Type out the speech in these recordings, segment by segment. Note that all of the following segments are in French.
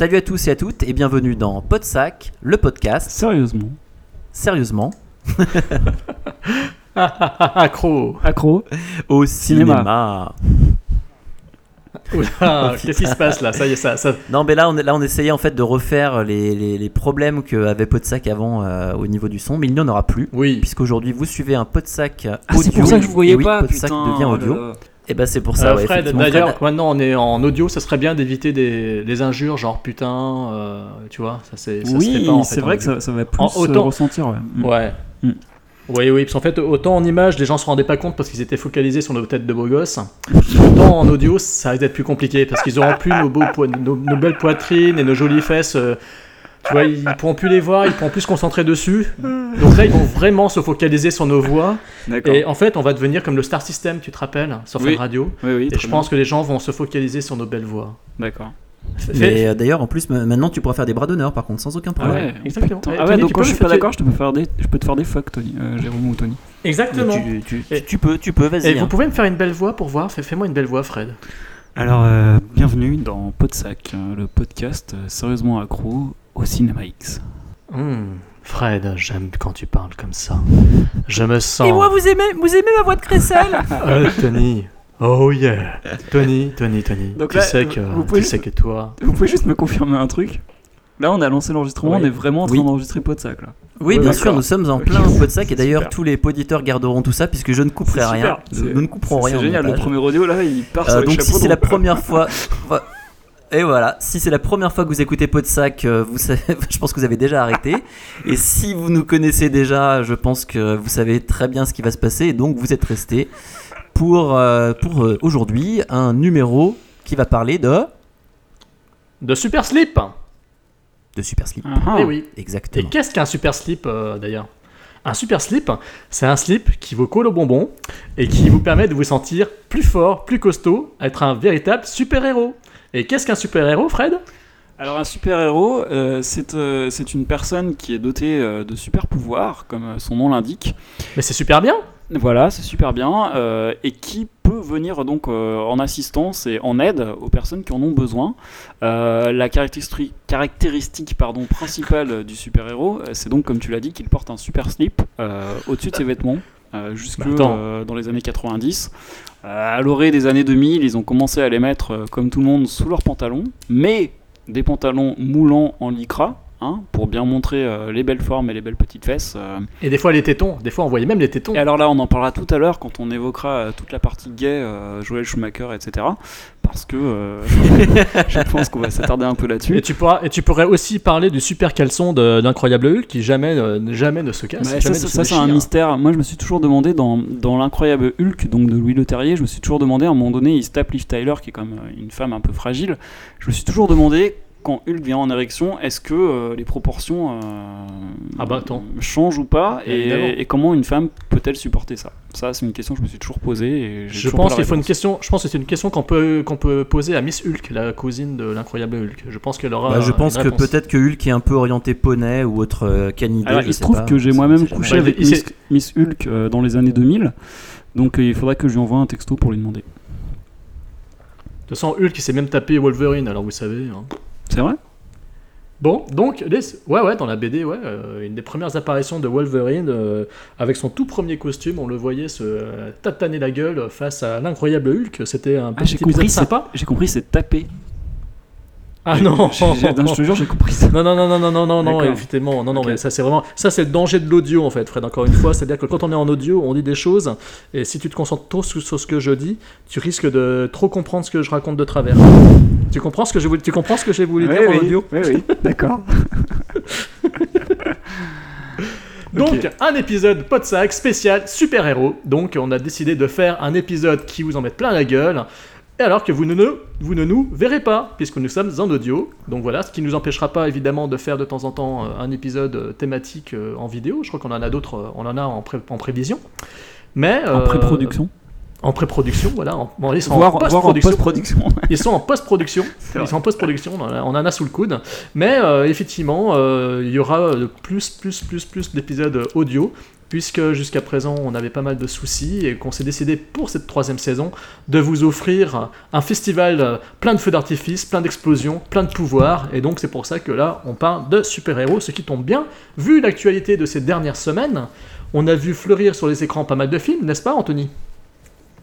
Salut à tous et à toutes et bienvenue dans Podsac, le podcast. Sérieusement. Sérieusement. Accro. Accro. Au Cinéma. Qu'est-ce qui se passe là? Ça y est, ça. ça... Non, mais là on, là, on essayait en fait de refaire les, les, les problèmes qu'avait Podsac avant euh, au niveau du son, mais il n'y en aura plus. Oui. Puisqu'aujourd'hui vous suivez un Podsac audio. Ah, c'est pour ça que je vous voyais oui, pas, Podsac putain. devient oh là audio. là. Et bah c'est pour ça, Euh, ouais, Fred, d'ailleurs, Fred- maintenant on est en audio, ça serait bien d'éviter des, des injures genre putain, euh, tu vois, ça c'est. Oui, pas, en fait, c'est vrai que audio. ça, ça va plus En- autant- ressentir. Ouais. Mm. Ouais. Mm. Oui, oui, parce qu'en fait, autant en image, les gens se rendaient pas compte parce qu'ils étaient focalisés sur nos têtes de beaux gosses. Autant en audio, ça risque d'être plus compliqué parce qu'ils auront plus nos, beaux poi- nos, nos belles poitrines et nos jolies fesses. euh, tu vois, ils pourront plus les voir, ils pourront plus se concentrer dessus. Donc là, ils vont vraiment se focaliser sur nos voix. D'accord. Et en fait, on va devenir comme le Star System, tu te rappelles, sur Oui. Fun Radio. Oui, oui. Et je bien. pense que les gens vont se focaliser sur nos belles voix. D'accord. Mais euh, d'ailleurs en plus ma- maintenant tu pourras faire des bras d'honneur par contre sans aucun Ah problème. ouais, exactement. Ah ouais, Tony, donc quand je suis pas d'accord, je, te peux faire des... je peux te faire des fuck, Tony. Euh, Jérôme ou Tony. Exactement. Tu, tu- Et- tu peux, tu peux, Et vas-y. vous hein. pouvez me faire une belle voix pour voir Fais- Fais-moi une belle voix, Fred. Alors, euh, bienvenue dans Podsac, le podcast sérieusement accro au cinéma X. Hmm, Fred, j'aime quand tu parles comme ça. Je me sens. vous aimez, vous aimez ma voix de crécelle? Euh, Tony. Oh yeah. Tony, Tony, Tony. Donc tu là, sais que, vous pouvez tu sais que toi. Vous pouvez juste me confirmer un truc Là, on a lancé l'enregistrement, Oui. on est vraiment en train Oui. d'enregistrer Podsac là. Oui, bien sûr, nous sommes en plein c'est- Podsac et d'ailleurs tous les auditeurs garderont tout ça puisque je ne couperai rien. Nous, ne couperons rien. C'est génial, le premier audio là, il part Euh, sur donc si c'est la roue. première fois, et voilà, si c'est la première fois que vous écoutez euh, vous savez, je pense que vous avez déjà arrêté. Et si vous nous connaissez déjà, je pense que vous savez très bien ce qui va se passer. Et donc vous êtes resté pour euh, pour euh, aujourd'hui un numéro qui va parler de De Super Slip. de Super Slip. Ah, ah. Eh oui. Et Exactement. qu'est-ce qu'un Super Slip euh, d'ailleurs? Un Super Slip, c'est un slip qui vous colle au bonbon et qui vous permet de vous sentir plus fort, plus costaud, être un véritable super-héros. Et qu'est-ce qu'un super-héros, Fred? Alors un super-héros, euh, c'est euh, c'est une personne qui est dotée euh, de super pouvoirs, comme euh, son nom l'indique. Mais c'est super bien Voilà, c'est super bien, et qui peut venir donc en assistance et en aide aux personnes qui en ont besoin. La caractéristique, caractéristique pardon, principale du super-héros, c'est donc comme tu l'as dit qu'il porte un super slip au-dessus de ses vêtements. Euh, jusque Bah, euh, dans les années 90. Euh, à l'orée des années 2000, ils ont commencé à les mettre, euh, comme tout le monde, sous leurs pantalons, mais des pantalons moulants en lycra, hein, pour bien montrer euh, les belles formes et les belles petites fesses. euh. Et des fois les tétons, des fois on voyait même les tétons. Et alors là, on en parlera tout à l'heure quand on évoquera euh, toute la partie gay, euh, Joël Schumacher, etc. Parce que euh, je pense qu'on va s'attarder un peu Et là-dessus. tu, pourras, et tu pourrais aussi parler du super caleçon de l'incroyable Hulk qui jamais, euh, jamais ne se casse. Ça, jamais ça- ne se ça, c'est un déchire. mystère. Moi, je me suis toujours demandé dans, dans l'incroyable Hulk, donc de Louis Leterrier, je me suis toujours demandé à un moment donné, il se tape Liv Tyler, qui est comme une femme un peu fragile. Je me suis toujours demandé quand Hulk vient en érection, est-ce que euh, les proportions euh, Ah bah, attends. changent ou pas et, et comment une femme peut-elle supporter ça? Ça, c'est une question que je me suis toujours posée. Et Je toujours pense qu'il faut une question. Je pense que c'est une question qu'on peut qu'on peut poser à Miss Hulk, la cousine de l'incroyable Hulk. Je pense qu'elle aura. Bah, je une pense que peut-être que Hulk est un peu orienté poney ou autre euh, canidé. Alors, je il se trouve pas. que j'ai moi-même couché Bah, avec il Miss, Miss Hulk euh, dans les années 2000. Donc, euh, il faudra que je lui envoie un texto pour lui demander. De toute façon, Hulk il s'est même tapé Wolverine, alors vous savez. hein. C'est vrai? Bon, donc, les- ouais, ouais, dans la BD, ouais, euh, une des premières apparitions de Wolverine, euh, avec son tout premier costume, on le voyait se euh, tataner la gueule face à l'incroyable Hulk. C'était un Ah, j'ai compris, sympa. J'ai compris, c'est taper. Ah non, non, je te jure, j'ai compris ça. Non, non, non, non, non, non, non, effectivement, non, non, Ok. mais ça c'est vraiment, ça c'est le danger de l'audio en fait, Fred, encore une fois, c'est-à-dire que quand on est en audio, on dit des choses, et si tu te concentres trop sur, sur ce que je dis, tu risques de trop comprendre ce que je raconte de travers. Tu comprends ce que je voulais, tu comprends ce que j'ai voulu dire en oui, audio oui, oui, d'accord. Donc, un épisode Podsac spécial super-héros. Donc, on a décidé de faire un épisode qui vous en met plein la gueule. Et alors que vous ne, ne- vous ne nous verrez pas, puisque nous sommes en audio. Donc voilà, ce qui ne nous empêchera pas évidemment de faire de temps en temps euh, un épisode euh, thématique euh, en vidéo. Je crois qu'on en a d'autres, on en a en, pré- en prévision. Mais, En euh, pré-production. En pré-production, voilà. En, bon, ils sont en post-production. Ils sont en post-production. Ils sont en post-production. On, en a- sous le coude. Mais euh, effectivement, euh, il y aura de plus, plus, plus, plus d'épisodes audio puisque jusqu'à présent on avait pas mal de soucis et qu'on s'est décidé pour cette troisième saison de vous offrir un festival euh, plein de feux d'artifice, plein d'explosions, plein de pouvoirs, et donc c'est pour ça que là on parle de super-héros, ce qui tombe bien, vu l'actualité de ces dernières semaines. On a vu fleurir sur les écrans pas mal de films, n'est-ce pas Anthony?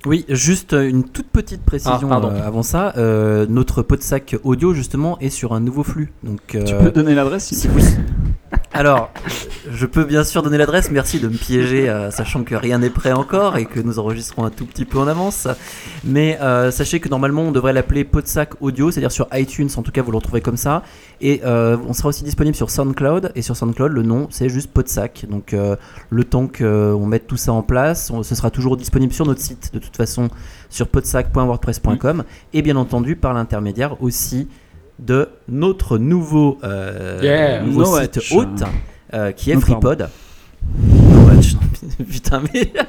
Oui, juste une toute petite précision Ah, euh, avant ça. Euh, notre pot de sac audio, justement, est sur un nouveau flux. Donc, Tu euh, peux donner l'adresse si si vous- Alors, je peux bien sûr donner l'adresse. Merci de me piéger, euh, sachant que rien n'est prêt encore et que nous enregistrons un tout petit peu en avance. Mais euh, sachez que normalement, on devrait l'appeler Podsac Audio, c'est-à-dire sur iTunes. En tout cas, vous le retrouvez comme ça. Et euh, on sera aussi disponible sur SoundCloud. Et sur SoundCloud, le nom, c'est juste Podsac. Donc, le temps qu'on mette tout ça en place, on- ce sera toujours disponible sur notre site, de toute façon, sur podsac.wordpress.com. Et bien entendu, par l'intermédiaire aussi de notre nouveau, euh, Yeah. nouveau No site hôte euh, qui est pardon. FreePod. Putain, mais.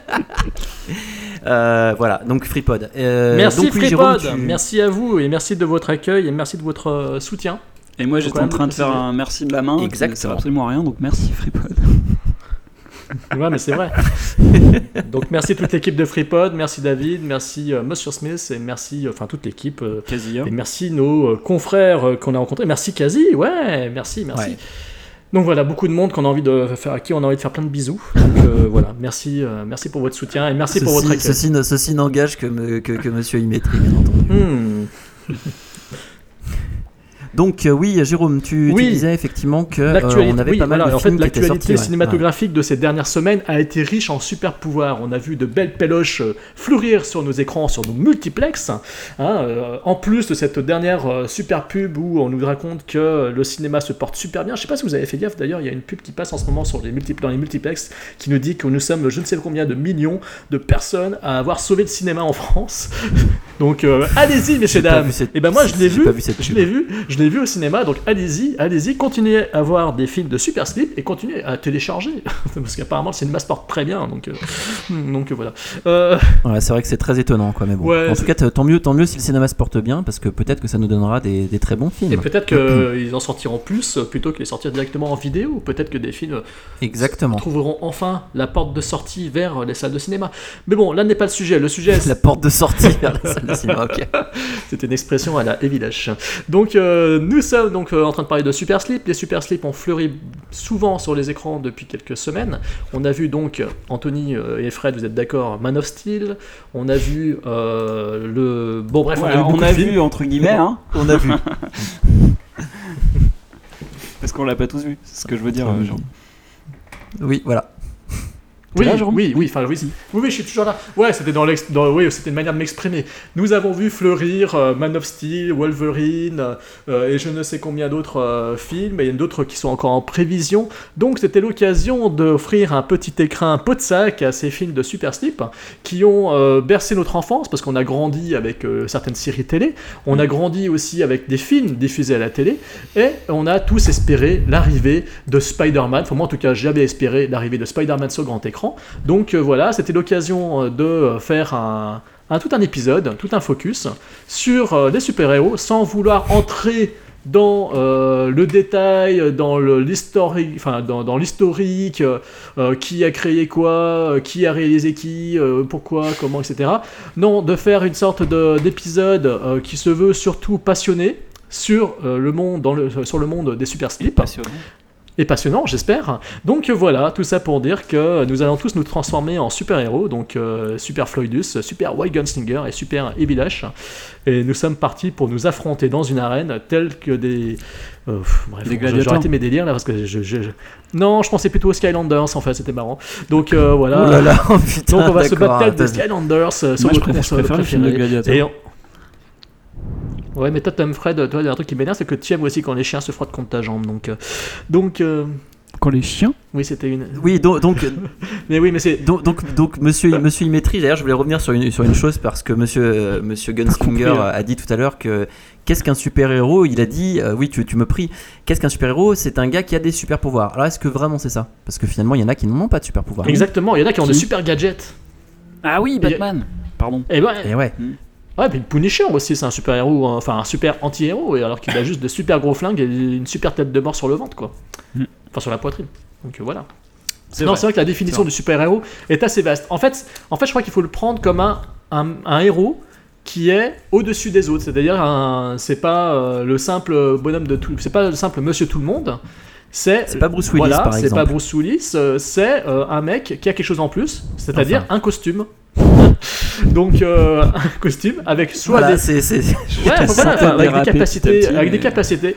Euh, voilà, donc FreePod. Euh, Merci donc, oui, Jérôme, FreePod, tu- merci à vous et merci de votre accueil et merci de votre soutien. Et moi j'étais en train de faire un merci de la main. Exactement. sert absolument à rien, donc merci FreePod. Ouais, mais c'est vrai. Donc merci toute l'équipe de FreePod, merci David, merci euh, Monsieur Smith et merci euh, enfin toute l'équipe euh, hein. et merci nos euh, confrères qu'on a rencontrés. Merci Kazi, ouais, merci, merci. Ouais. Donc voilà, beaucoup de monde qu'on a envie de faire, à qui on a envie de faire plein de bisous. Donc euh, voilà, merci, euh, merci pour votre soutien et merci pour votre accueil. ceci, ceci n'engage que, me- que, que Monsieur Imétri, bien entendu. Hmm. Donc euh, oui, Jérôme, tu, disais effectivement que euh, L'actualité, on avait oui, pas mal voilà, de en films l'actualité ouais. cinématographique de ces dernières semaines a été riche en super pouvoirs. On a vu de belles péloches euh, fleurir sur nos écrans, sur nos multiplex. hein, euh, en plus de cette dernière super pub où on nous raconte que le cinéma se porte super bien. Je sais pas si vous avez fait gaffe d'ailleurs, il y a une pub qui passe en ce moment sur les multi- dans les multiplex qui nous dit que nous sommes je ne sais combien de millions de personnes à avoir sauvé le cinéma en France. Donc euh, allez-y, messieurs dames. cette- Et ben moi je l'ai vu, vu cette je l'ai vu, je l'ai vu au cinéma. Donc allez-y, allez-y, continuez à voir des films de Super Slip et continuez à télécharger parce qu'apparemment le cinéma se porte très bien. Donc euh, donc voilà. Euh, Ouais, c'est vrai que c'est très étonnant, quoi. Mais bon, Ouais, en tout cas, tant mieux, tant mieux si le cinéma se porte bien, parce que peut-être que ça nous donnera des, des très bons films. et peut-être qu'ils en sortiront plus plutôt que les sortir directement en vidéo. Peut-être que des films Exactement. trouveront enfin la porte de sortie vers les salles de cinéma. Mais bon, là n'est pas le sujet. Le sujet, La porte de sortie vers la salle de cinéma. Ok. C'était une expression à la Evilash. Donc euh, nous sommes donc euh, en train de parler de Super Slip. Les Super Slip ont fleuri souvent sur les écrans depuis quelques semaines. On a vu donc Anthony euh, et Fred, vous êtes d'accord, Man of Steel. On a vu euh, le bon bref, Ouais, on a vu beaucoup on a vu entre guillemets, hein, On a vu. parce qu'on l'a pas tous vu. C'est ce que je veux dire. euh, Jean. Oui, voilà. Oui, là, oui, oui, enfin oui, oui, oui, je suis toujours là. Ouais, c'était dans dans- oui, c'était une manière de m'exprimer. Nous avons vu fleurir euh, Man of Steel, Wolverine euh, et je ne sais combien d'autres euh, films. Et il y en a d'autres qui sont encore en prévision. Donc c'était l'occasion d'offrir un petit écrin pot de sac à ces films de Super Slip qui ont bercé notre enfance parce qu'on a grandi avec certaines séries télé. On a grandi aussi avec des films diffusés à la télé et on a tous espéré l'arrivée de Spider-Man. Enfin, moi en tout cas, j'avais espéré l'arrivée de Spider-Man sur grand écran. Donc euh, voilà, c'était l'occasion euh, de euh, faire un, tout un épisode, tout un focus sur les super-héros sans vouloir entrer dans le détail, dans l'historique, qui a créé quoi, qui a réalisé qui, pourquoi, comment, etc. Non, de faire une sorte de- d'épisode qui se veut surtout passionné sur le monde, sur le monde des super slips. Et passionnant, j'espère. Donc voilà, tout ça pour dire que nous allons tous nous transformer en super-héros, donc euh, Super Floydus, Super White Gunslinger et Super Evilash. Et nous sommes partis pour nous affronter dans une arène telle que des... euh, bref, j'ai arrêté mes délires là parce que je... je- je- Non, je pensais plutôt aux Skylanders en fait, c'était marrant. Donc euh, voilà. Oh là là, oh, putain. Donc on va se battre des Skylanders euh, sur Moi, je préfère, je console préfère le film de préférée. Gladiator. Et on- Ouais, mais toi, Tom Fred, toi, il y a un truc qui m'énerve, c'est que tu aimes aussi quand les chiens se frottent contre ta jambe. Donc, euh, donc euh, Quand les chiens. oui, c'était une. Oui, donc, donc, Mais oui, mais c'est. donc, donc, donc, monsieur, monsieur Imétri, d'ailleurs, je voulais revenir sur une, sur une chose parce que monsieur, euh, monsieur Gunslinger hein. a dit tout à l'heure que qu'est-ce qu'un super-héros? Il a dit, euh, oui, tu, tu me pries, qu'est-ce qu'un super-héros? C'est un gars qui a des super-pouvoirs. Alors, est-ce que vraiment c'est ça? Parce que finalement, il y en a qui n'ont pas de super-pouvoirs. Exactement, il y en a qui ont Qui des super gadgets. Ah oui, Batman. Pardon. Et ben, Et ouais. Ouais, puis Punisher aussi, c'est un super héros, hein, enfin un super anti-héros, et alors qu'il a juste de super gros flingues et une super tête de mort sur le ventre, quoi. Mm. Enfin, sur la poitrine. Donc euh, voilà. C'est non, vrai. c'est vrai que la définition du super-héros est assez vaste. En fait, en fait, je crois qu'il faut le prendre comme un, un, un héros qui est au-dessus des autres. C'est-à-dire, c'est pas euh, le simple bonhomme de tout, c'est pas le simple monsieur tout le monde. C'est C'est pas Bruce Willis, voilà, par c'est exemple. pas Bruce Willis, c'est euh, un mec qui a quelque chose en plus, c'est-à-dire Enfin. un costume. Donc euh, un costume avec soit Voilà, des c'est. c'est- Ouais, la enfin, voilà, centaine avec des petit capacités,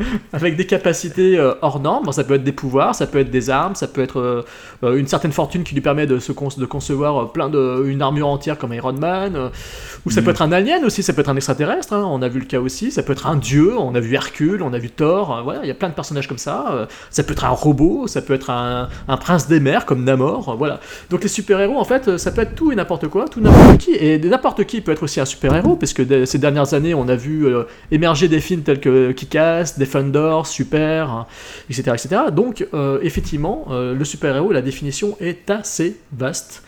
avec des capacités euh, hors normes. Bon, ça peut être des pouvoirs, ça peut être des armes, ça peut être euh, euh, une certaine fortune qui lui permet de se con- de concevoir plein de une armure entière comme Iron Man. ou ça Mm. peut être un alien aussi, ça peut être un extraterrestre. hein, on a vu le cas aussi. Ça peut être un dieu. On a vu Hercule, on a vu Thor. voilà, il y a plein de personnages comme ça. ça peut être un robot, ça peut être un, un prince des mers comme Namor. voilà. Donc les super-héros, en fait, ça peut être tout et n'importe quoi, tout n'importe qui. Et n'importe qui peut être aussi un super-héros, parce que ces dernières années, on a vu émerger des films tels que Kick-Ass, Defender, Super, etc., etc. Donc, euh, effectivement, euh, le super-héros, la définition est assez vaste.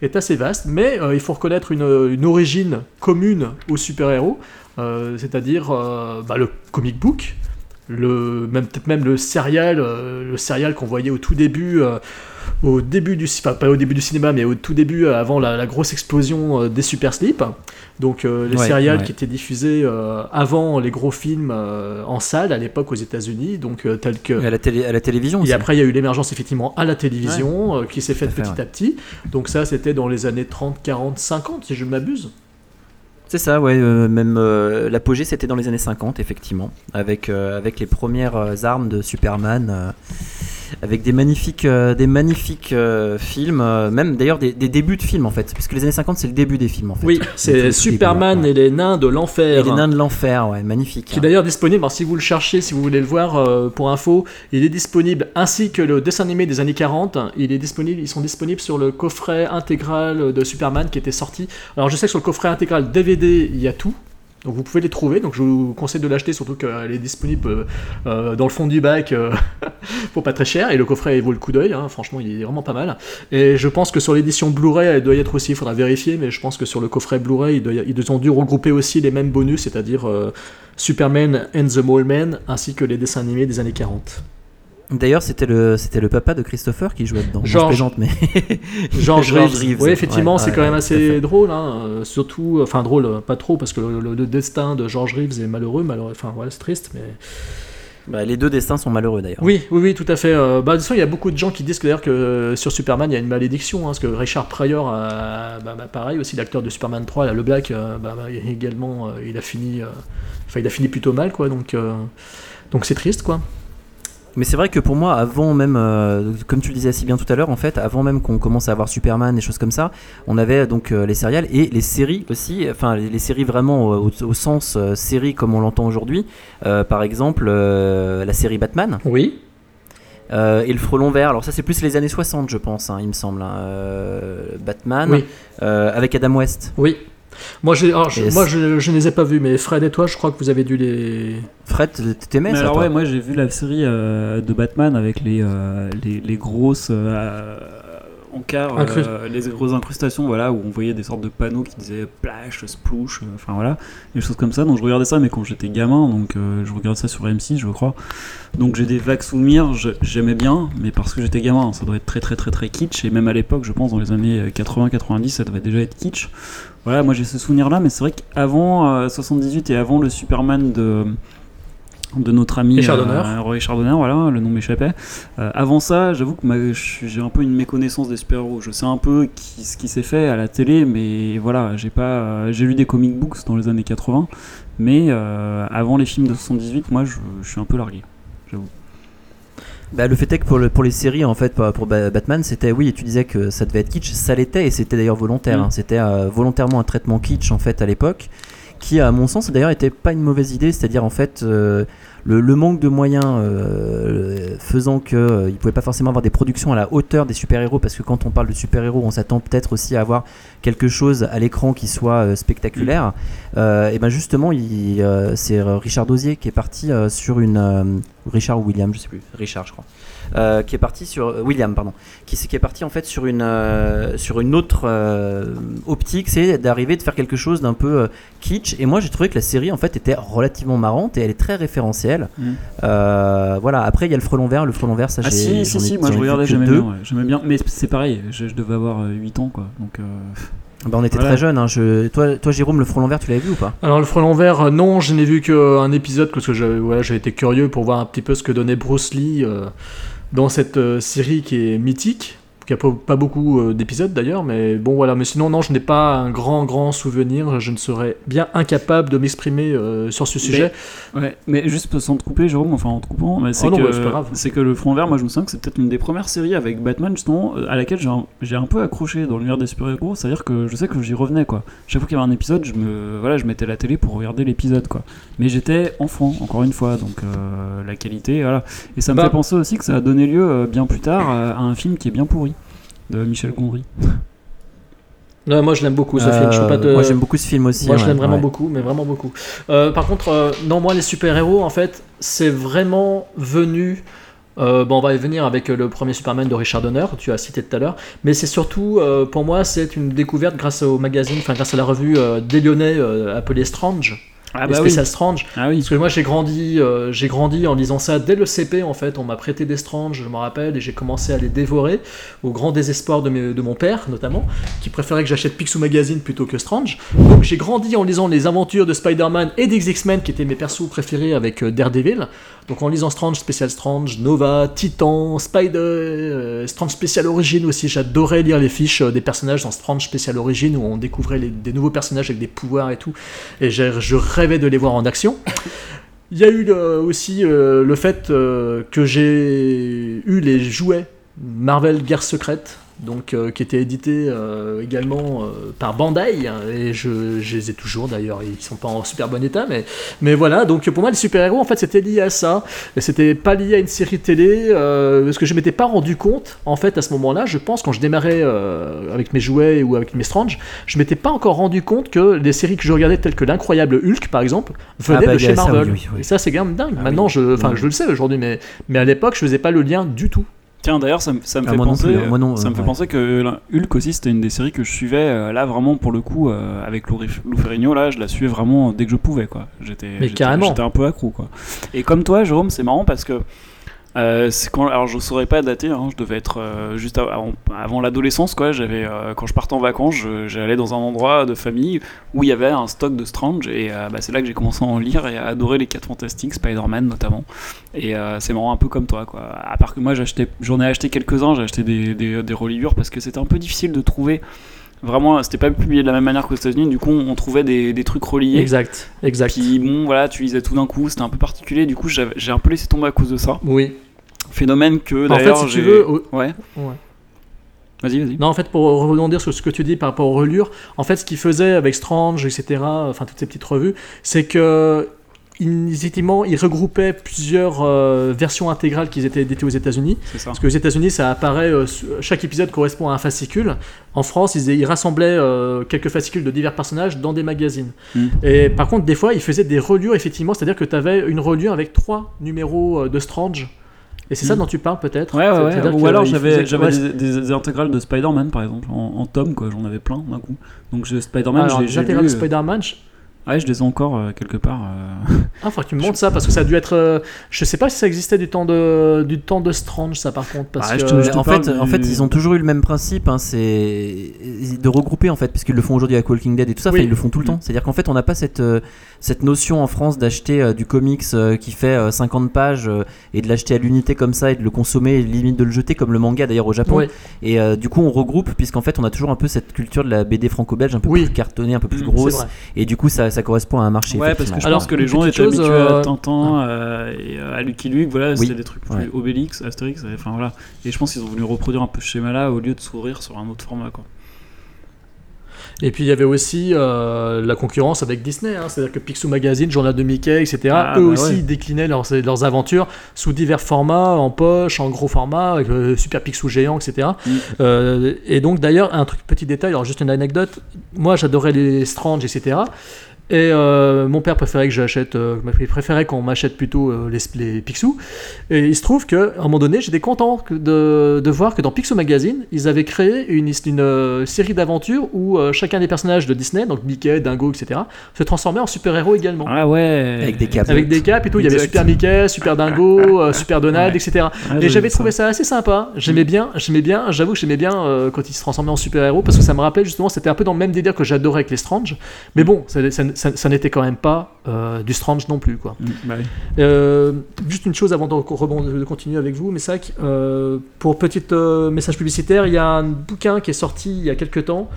Est assez vaste, mais euh, il faut reconnaître une, origine commune aux super-héros, c'est-à-dire bah, le comic book, le même peut-être même le serial, le serial qu'on voyait au tout début, au début du, enfin pas au début du cinéma, mais au tout début euh, avant la, la grosse explosion euh, des super slips. Donc euh, les Ouais, serials ouais. qui étaient diffusés euh, avant les gros films euh, en salle à l'époque aux États-Unis, donc tels que Et à la, télé, à la télévision aussi. et après, il y a eu l'émergence effectivement à la télévision qui s'est faite petit à petit. Donc ça, c'était dans les années 30, 40, 50, si je ne m'abuse. C'est ça, ouais. euh, même euh, l'apogée, c'était dans les années 50, effectivement, avec euh, avec les premières armes de Superman, avec des magnifiques euh, des magnifiques euh, films, euh, même d'ailleurs des, des débuts de films en fait, puisque les années 50 c'est le début des films en fait. Oui, c'est Superman et les nains de l'enfer. Les nains de l'enfer, ouais, magnifique. Qui est d'ailleurs disponible, alors si vous le cherchez, si vous voulez le voir pour info, il est disponible ainsi que le dessin animé des années 40. Il est disponible, ils sont disponibles sur le coffret intégral de Superman qui était sorti. Alors je sais que sur le coffret intégral DVD, il y a tout. Donc vous pouvez les trouver, donc je vous conseille de l'acheter, surtout qu'elle est disponible euh, euh, dans le fond du bac euh, pour pas très cher, et le coffret il vaut le coup d'œil, hein, franchement il est vraiment pas mal. Et je pense que sur l'édition Blu-ray, elle doit être aussi, il faudra vérifier, mais je pense que sur le coffret Blu-ray, ils ont dû regrouper aussi les mêmes bonus, c'est-à-dire Superman and the Mole Man, ainsi que les dessins animés des années 40. D'ailleurs, c'était le c'était le papa de Christopher qui jouait dedans. Je George. plaisante, mais George George Reeves. Oui, effectivement, Ouais, c'est ouais, quand même ouais, assez drôle, hein, euh, surtout, enfin drôle, euh, pas trop, parce que le, le- le destin de George Reeves est malheureux, malheureux, enfin voilà, c'est triste, mais... Bah, les deux destins sont malheureux d'ailleurs. Oui, oui, oui, tout à fait. Euh, bah, de toute façon, il y a beaucoup de gens qui disent que, d'ailleurs que sur Superman, il y a une malédiction, hein, parce que Richard Pryor, a- bah, bah, pareil, aussi l'acteur de Superman 3, là, le Black, euh, bah, également, euh, il a fini, enfin, il a fini plutôt mal, quoi, donc... donc c'est triste, quoi. Mais c'est vrai que pour moi, avant même, euh, comme tu le disais si bien tout à l'heure, en fait, avant même qu'on commence à avoir Superman, des choses comme ça, on avait donc euh, les séries et les séries aussi, enfin les, les séries vraiment au, au sens euh, série comme on l'entend aujourd'hui. Euh, par exemple, euh, la série Batman Oui. euh, et le Frelon Vert. Alors ça, c'est plus les années 60, je pense, hein, il me semble. hein. Euh, Batman Oui. euh, avec Adam West. Oui. Moi, j'ai, alors, je, moi je, je ne les ai pas vus, mais Fred et toi, je crois que vous avez dû les... Fred, t'aimais Mais ça alors toi ouais, moi j'ai vu la série euh, de Batman avec les, euh, les, les grosses euh, Incrus- euh, les grosses incrustations, voilà, où on voyait des sortes de panneaux qui disaient plash, splouche, euh, enfin voilà, des choses comme ça. Donc je regardais ça, mais quand j'étais gamin, donc euh, je regardais ça sur M6, je crois. Donc j'ai des vagues souvenirs, j'aimais bien, mais parce que j'étais gamin, ça doit être très très très très kitsch. Et même à l'époque, je pense dans les années 80-90, ça devait déjà être kitsch. Voilà, moi j'ai ce souvenir-là, mais c'est vrai qu'avant euh, 78 et avant le Superman de de notre ami euh. Richard Donner, voilà, le nom m'échappait. Euh, avant ça, j'avoue que j'ai un peu une méconnaissance des super-héros. Je sais un peu qui- ce qui s'est fait à la télé, mais voilà, j'ai pas, euh, j'ai lu des comic books dans les années 80, mais euh, avant les films de 78, moi, je, je suis un peu largué. Bah, le fait est que pour, le- pour les séries, en fait, pour, pour Ba- Batman, c'était, oui, tu disais que ça devait être kitsch, ça l'était, et c'était d'ailleurs volontaire. Mm. hein. C'était euh, volontairement un traitement kitsch, en fait, à l'époque, qui, à mon sens, d'ailleurs, était pas une mauvaise idée, c'est-à-dire, en fait, euh, le, le manque de moyens euh, faisant que euh, il pouvait pas forcément avoir des productions à la hauteur des super-héros, parce que quand on parle de super-héros, on s'attend peut-être aussi à avoir quelque chose à l'écran qui soit euh, spectaculaire. Euh, et ben justement, c'est Richard Dozier qui est parti sur une Richard ou William, je sais plus, Richard, je crois, euh, qui est parti sur euh, William, pardon, qui, qui est parti en fait sur une euh, sur une autre euh, optique, c'est d'arriver de faire quelque chose d'un peu euh, kitsch. Et moi, j'ai trouvé que la série, en fait, était relativement marrante et elle est très référentielle. Mm. Euh, voilà. Après, il y a le frelon vert. Le frelon vert, ça, Ah j'ai- si, si, ai- si, moi je regardais, j'aimais deux. bien, ouais, bien. Mais c'est pareil, je, je devais avoir euh, 8 ans, quoi. Donc, euh, Bah, on était Voilà. très jeunes. hein. Je... Toi, toi, Jérôme, le frelon vert, tu l'avais vu ou pas? Alors le frelon vert, non, je n'ai vu qu'un épisode parce que j'ai été curieux pour voir un petit peu ce que donnait Bruce Lee euh, dans cette euh, série qui est mythique, qui a pas, pas beaucoup euh, d'épisodes d'ailleurs, mais bon voilà. Mais sinon non, je n'ai pas un grand grand souvenir. Je ne serais bien incapable de m'exprimer euh, sur ce sujet. Ouais, mais juste sans te couper, Jérôme, enfin en te coupant, mais c'est Oh que, c'est que le Front Vert, moi je me sens que c'est peut-être une des premières séries avec Batman, justement, euh, à laquelle j'ai un, j'ai un peu accroché dans l'univers des super-héros, c'est-à-dire que je sais que j'y revenais, quoi. Chaque fois qu'il y avait un épisode, je me, voilà, je mettais la télé pour regarder l'épisode, quoi. Mais j'étais enfant, encore une fois, donc euh, la qualité, voilà. Et ça me Bah. fait penser aussi que ça a donné lieu, euh, bien plus tard, à un film qui est bien pourri, de Michel Gondry. Non, moi je l'aime beaucoup ce film. Je Euh, pas Moi, j'aime beaucoup ce film aussi. Moi, je l'aime vraiment ouais. beaucoup, mais vraiment beaucoup. Euh, par contre, euh, non, moi, les super-héros, en fait, c'est vraiment venu. bon, on va y venir avec le premier Superman de Richard Donner, tu as cité tout à l'heure, mais c'est surtout, pour moi, c'est une découverte grâce au magazine, enfin grâce à la revue des Lyonnais appelée Strange, Ah les spécial Strange, Ah oui. parce que moi j'ai grandi, euh, j'ai grandi en lisant ça dès le CP en fait. On m'a prêté des Strange, je me rappelle, et j'ai commencé à les dévorer au grand désespoir de, mes- de mon père notamment, qui préférait que j'achète Picsou Magazine plutôt que Strange. Donc j'ai grandi en lisant les aventures de Spider-Man et des X-Men qui étaient mes persos préférés avec euh, Daredevil. Donc en lisant Strange, Spécial Strange, Nova, Titan, Spider, euh, Strange Spécial Origin aussi. J'adorais lire les fiches euh, des personnages dans Strange Spécial Origin où on découvrait les- des nouveaux personnages avec des pouvoirs et tout. Et je de les voir en action. Il y a eu le- aussi euh, le fait euh, que j'ai eu les jouets Marvel Guerre Secrète, donc euh, qui étaient édités euh, également euh, par Bandai, hein, et je, je les ai toujours d'ailleurs, ils sont pas en super bon état, mais, mais voilà, donc pour moi les super-héros en fait c'était lié à ça, et c'était pas lié à une série télé, parce que je m'étais pas rendu compte en fait à ce moment-là, je pense quand je démarrais avec mes jouets ou avec mes Strange, je m'étais pas encore rendu compte que les séries que je regardais telles que l'incroyable Hulk par exemple, venaient Ah bah, de chez a ça, Marvel. oui, oui, oui. Et ça c'est quand même dingue, Ah maintenant oui. je, enfin Ouais. je le sais aujourd'hui, mais, mais à l'époque je faisais pas le lien du tout. Tiens, d'ailleurs, ça, me- ça me Ah, fait non penser, plus. Moi non, ça me euh, fait ouais. penser que Hulk aussi, c'était une des séries que je suivais euh, là vraiment pour le coup euh, avec Lou, Ferrigno. Là, je la suivais vraiment dès que je pouvais, quoi. J'étais, Mais j'étais- carrément. j'étais un peu accro, quoi. Et comme toi, Jérôme, c'est marrant parce que euh, alors je saurais pas dater, hein, je devais être euh, juste avant, l'adolescence, quoi. J'avais, euh, quand je partais en vacances, j'allais dans un endroit de famille où il y avait un stock de Strange et bah, c'est là que j'ai commencé à en lire et à adorer les 4 fantastiques, Spider-Man notamment. Et c'est marrant un peu comme toi quoi. À part que moi j'en ai acheté quelques-uns, j'ai acheté des, des, des reliures parce que c'était un peu difficile de trouver. Vraiment, c'était pas publié de la même manière qu'aux États-Unis. Du coup, on trouvait des, des trucs reliés. Exact, exact. Puis bon, voilà, tu lisais tout d'un coup, c'était un peu particulier. Du coup, j'ai un peu laissé tomber à cause de ça. Oui. Phénomène que En fait, d'ailleurs si tu veux, Ouais. Ouais. Vas-y, vas-y. Non, en fait, pour rebondir sur ce que tu dis par rapport aux relures, en fait, ce qu'ils faisaient avec Strange, etc., enfin, toutes ces petites revues, c'est que. Ils- Effectivement, ils regroupaient plusieurs euh, versions intégrales qui étaient éditées aux États-Unis. Parce qu'aux États-Unis, ça apparaît, euh, chaque épisode correspond à un fascicule. En France, ils, ils rassemblaient euh, quelques fascicules de divers personnages dans des magazines. Mm. Et par contre, des fois, ils faisaient des reliures, effectivement, c'est-à-dire que tu avais une reliure avec trois numéros de Strange. Et c'est ça Mm. dont tu parles peut-être Ouais, ouais, ouais. C'est-à-dire Ou alors j'avais des, des- des intégrales de Spider-Man par exemple, en, en tome, quoi. J'en avais plein d'un coup. Donc Spider-Man, j'ai de Spider-Man, Ouais, je les ai encore euh, quelque part. euh. Ah, faut que tu me montres ça parce que ça a dû être. euh, Je sais pas si ça existait du temps de du temps de Strange, ça par contre. Parce Ah, que je te- Mais je te en, parle fait, du- en fait, ils ont toujours eu le même principe, hein, c'est de regrouper en fait, puisqu'ils le font aujourd'hui avec Walking Dead et tout ça, Oui. enfin, ils le font tout le temps. C'est-à-dire qu'en fait, on n'a pas cette, euh, cette notion en France d'acheter euh, du comics euh, qui fait euh, 50 pages euh, et de l'acheter à l'unité comme ça et de le consommer et limite de le jeter comme le manga d'ailleurs au Japon. Et euh, du coup, on regroupe, puisqu'en fait, on a toujours un peu cette culture de la BD franco-belge un peu Oui. plus cartonnée, un peu plus Mm, c'est grosse. Et du coup, ça, ça correspond à un marché. Ouais, parce que je. Alors, pense que les gens étaient chose, habitués euh, à Tintin euh, et euh, à Lucky Luke, voilà, Oui. c'était des trucs plus Ouais. Obélix, Astérix, et- enfin voilà. Et je pense qu'ils ont voulu reproduire un peu ce schéma-là au lieu de s'ouvrir sur un autre format, quoi. Et puis il y avait aussi euh, la concurrence avec Disney, hein, c'est-à-dire que Picsou Magazine, Journal de Mickey, etc. Ah, eux bah aussi ouais. déclinaient leurs, leurs aventures sous divers formats, en poche, en gros format, avec le Super Picsou géant, etc. Mm. Euh, et donc d'ailleurs, un truc petit détail, alors juste une anecdote, moi j'adorais les Strange, etc. Et euh, mon père préférait que j'achète, euh, il préférait qu'on m'achète plutôt euh, les, les Picsou. Et il se trouve qu'à un moment donné, j'étais content de, de voir que dans Picsou Magazine, ils avaient créé une, une euh, série d'aventures où euh, chacun des personnages de Disney, donc Mickey, Dingo, etc., se transformait en super-héros également. Ah ouais. Avec des capes. Avec des capes et tout, il y avait. Super Mickey, Super Dingo, euh, Super Donald, Ouais. etc. Ah, Et j'avais ça. trouvé ça assez sympa. J'aimais bien, j'aimais bien, j'avoue que j'aimais bien euh, quand il se transformait en super-héros parce que ça me rappelait justement, c'était un peu dans le même délire que j'adorais avec les Strange. Mais bon, ça, ça- ça- ça n'était quand même pas euh, du Strange non plus, quoi. Mm, bah. Euh, juste une chose avant de, continuer avec vous, Messac. Euh, pour petit message publicitaire, il y a un bouquin qui est sorti il y a quelques temps,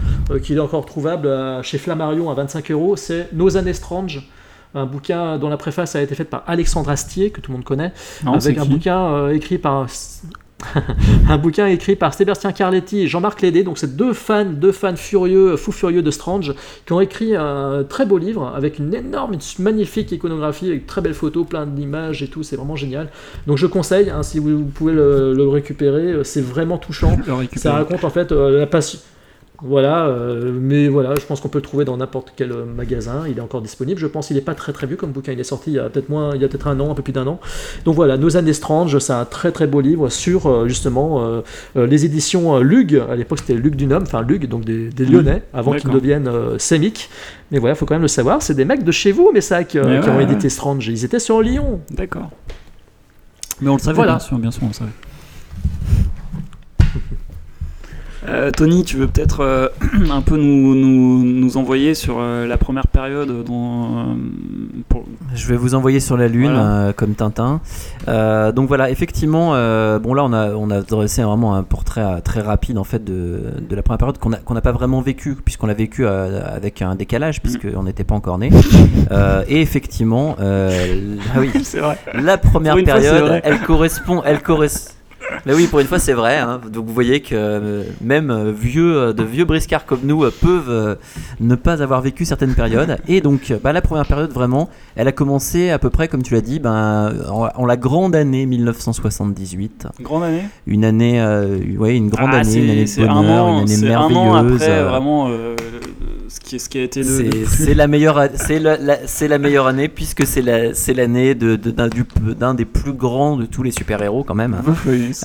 qui est encore trouvable à- chez Flammarion à 25 euros. C'est Nos années Strange. Un bouquin dont la préface a été faite par Alexandre Astier, que tout le monde connaît, Non, c'est avec un qui bouquin euh, écrit par un bouquin écrit par Sébastien Carletti et Jean-Marc Lédé. Donc c'est deux fans, deux fans furieux, fous furieux de Strange, qui ont écrit un très beau livre avec une énorme, une magnifique iconographie, avec très belles photos, plein d'images et tout. C'est vraiment génial. Donc je conseille, hein, si vous, pouvez le, le récupérer, c'est vraiment touchant. Ça raconte en fait euh, la passion. Voilà, euh, mais voilà, je pense qu'on peut le trouver dans n'importe quel euh, magasin. Il est encore disponible. Je pense qu'il n'est pas très très vieux comme bouquin. Il est sorti il y a peut-être moins, il y a peut-être un an, un peu plus d'un an. Donc voilà, Nos années Strange, c'est un très très beau livre sur euh, justement euh, les éditions Lug. À l'époque, c'était Lug du Nom, enfin Lug, donc des, des Lyonnais, avant qu'ils deviennent euh, sémiques. Mais voilà, faut quand même le savoir. C'est des mecs de chez vous, mais ça, qui, ont ouais, édité Strange. Ils étaient sur Lyon. D'accord. Mais on le savait, Voilà. bien sûr, bien sûr, on le savait. Euh, Tony, tu veux peut-être euh, un peu nous, nous, nous envoyer sur euh, la première période dont, pour- Je vais vous envoyer sur la lune Voilà. comme Tintin. Donc voilà, effectivement, bon là on a on a dressé vraiment un portrait très rapide en fait de, de la première période qu'on a qu'on n'a pas vraiment vécu puisqu'on l'a vécu avec un décalage puisqu'on n'était pas encore né. Et effectivement, ah oui, C'est vrai. la première fois, période, elle correspond, elle correspond. Mais oui, pour une fois, c'est vrai. hein. Donc vous voyez que euh, même euh, vieux, euh, de vieux briscards comme nous peuvent ne pas avoir vécu certaines périodes. Et donc, bah, la première période, vraiment, elle a commencé à peu près, comme tu l'as dit, ben, en, en la grande année 1978. Grande année? Une année, euh, ouais, une grande Ah, année, une année de c'est un bonheur, an- une année merveilleuse. Un an après, vraiment, euh, ce, qui, ce qui a été de. c'est la meilleure, c'est la, la- c'est la meilleure année puisque c'est la, c'est l'année de, de- d'un, du- d'un des plus grands de tous les super héros quand même. hein.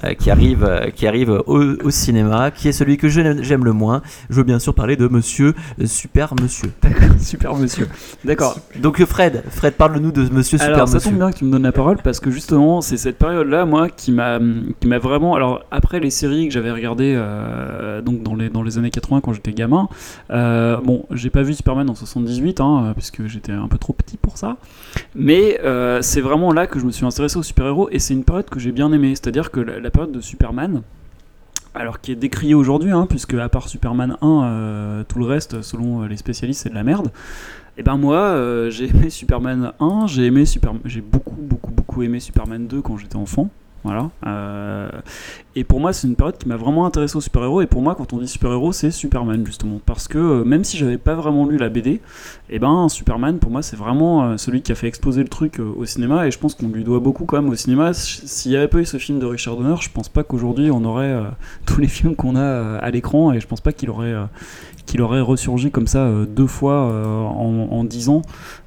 Euh, qui arrive, euh, qui arrive au, au cinéma, qui est celui que j'aime le moins. Je veux bien sûr parler de Monsieur euh, Super Monsieur. Super monsieur. D'accord. Donc Fred, Fred, parle-nous de Monsieur Super Alors ça Monsieur. tombe bien que tu me donnes la parole parce que justement c'est cette période-là moi qui m'a qui m'a vraiment alors après les séries que j'avais regardées euh, donc dans les dans les années 80 quand j'étais gamin bon j'ai pas vu Superman en 78 hein, puisque j'étais un peu trop petit pour ça mais c'est vraiment là que je me suis intéressé aux super-héros et c'est une période que j'ai bien aimée c'est-à-dire que la, la période de Superman alors qui est décriée aujourd'hui, hein, puisque à part Superman 1, euh, tout le reste, selon euh, les spécialistes, c'est de la merde. Et ben moi, euh, j'ai aimé Superman 1, j'ai aimé Super, j'ai beaucoup, beaucoup, beaucoup aimé Superman 2 quand j'étais enfant. Euh, et pour moi, c'est une période qui m'a vraiment intéressé aux super-héros. Et pour moi, quand on dit super-héros, c'est Superman, justement. Parce que euh, même si j'avais pas vraiment lu la BD, et ben Superman, pour moi, c'est vraiment euh, celui qui a fait exploser le truc au cinéma. Et je pense qu'on lui doit beaucoup quand même au cinéma. S'il n'y avait pas eu ce film de Richard Donner, je pense pas qu'aujourd'hui on aurait tous les films qu'on a à l'écran. Et je pense pas qu'il aurait, qu'il aurait ressurgi comme ça deux fois en dix ans.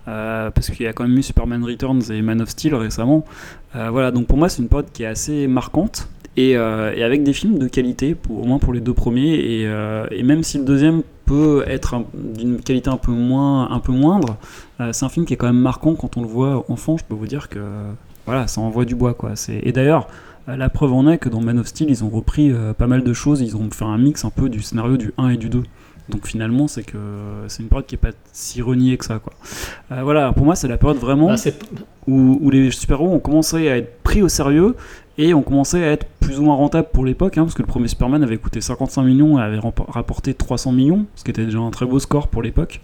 Euh, parce qu'il y a quand même eu Superman Returns et Man of Steel récemment. Euh, voilà, donc pour moi c'est une période qui est assez marquante et, euh, et avec des films de qualité, au moins pour les deux premiers, et, même si le deuxième peut être un- d'une qualité un peu, moins, un peu moindre, c'est un film qui est quand même marquant quand on le voit enfant, je peux vous dire que voilà, ça envoie du bois. Quoi. Et d'ailleurs, la preuve en est que dans Man of Steel, ils ont repris pas mal de choses, ils ont fait un mix un peu du scénario du 1 et du 2. Donc finalement, c'est que c'est une période qui est pas si reniée que ça. Quoi. Euh, voilà, pour moi, c'est la période vraiment Bah, où, où les super-héros ont commencé à être pris au sérieux et ont commencé à être plus ou moins rentables pour l'époque, hein, parce que le premier Superman avait coûté 55 millions et avait rapporté 300 millions, ce qui était déjà un très beau score pour l'époque.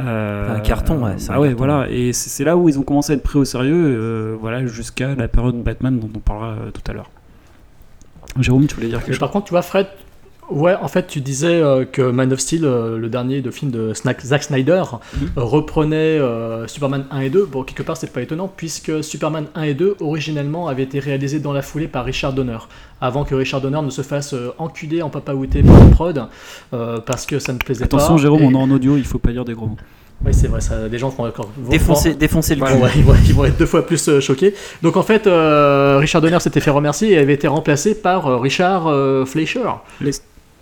Euh, Un carton, ouais, un Ah ouais, carton. voilà, et c'est là où ils ont commencé à être pris au sérieux, euh, voilà, jusqu'à la période Batman dont on parlera euh, tout à l'heure. Jérôme, tu voulais dire quelque Mais chose par contre, tu vois, Fred, ouais, en fait, tu disais euh, que Man of Steel, euh, le dernier de film de Snack- Zack Snyder, Mhm. euh, reprenait euh, Superman 1 et 2. Bon, quelque part, c'est pas étonnant, puisque Superman 1 et 2, originellement, avaient été réalisés dans la foulée par Richard Donner, avant que Richard Donner ne se fasse euh, enculer en papaouté par le prod, euh, parce que ça ne plaisait Attention, pas. Jérôme, Et- on est en audio, il faut pas dire des gros mots. Oui, c'est vrai, ça, les gens vont encore. Défoncer, défoncer le vont- cul. Ils vont, ils vont- ils vont être deux fois plus euh, choqués. Donc en fait, euh, Richard Donner s'était fait remercier et avait été remplacé par euh, Richard euh, Fleischer.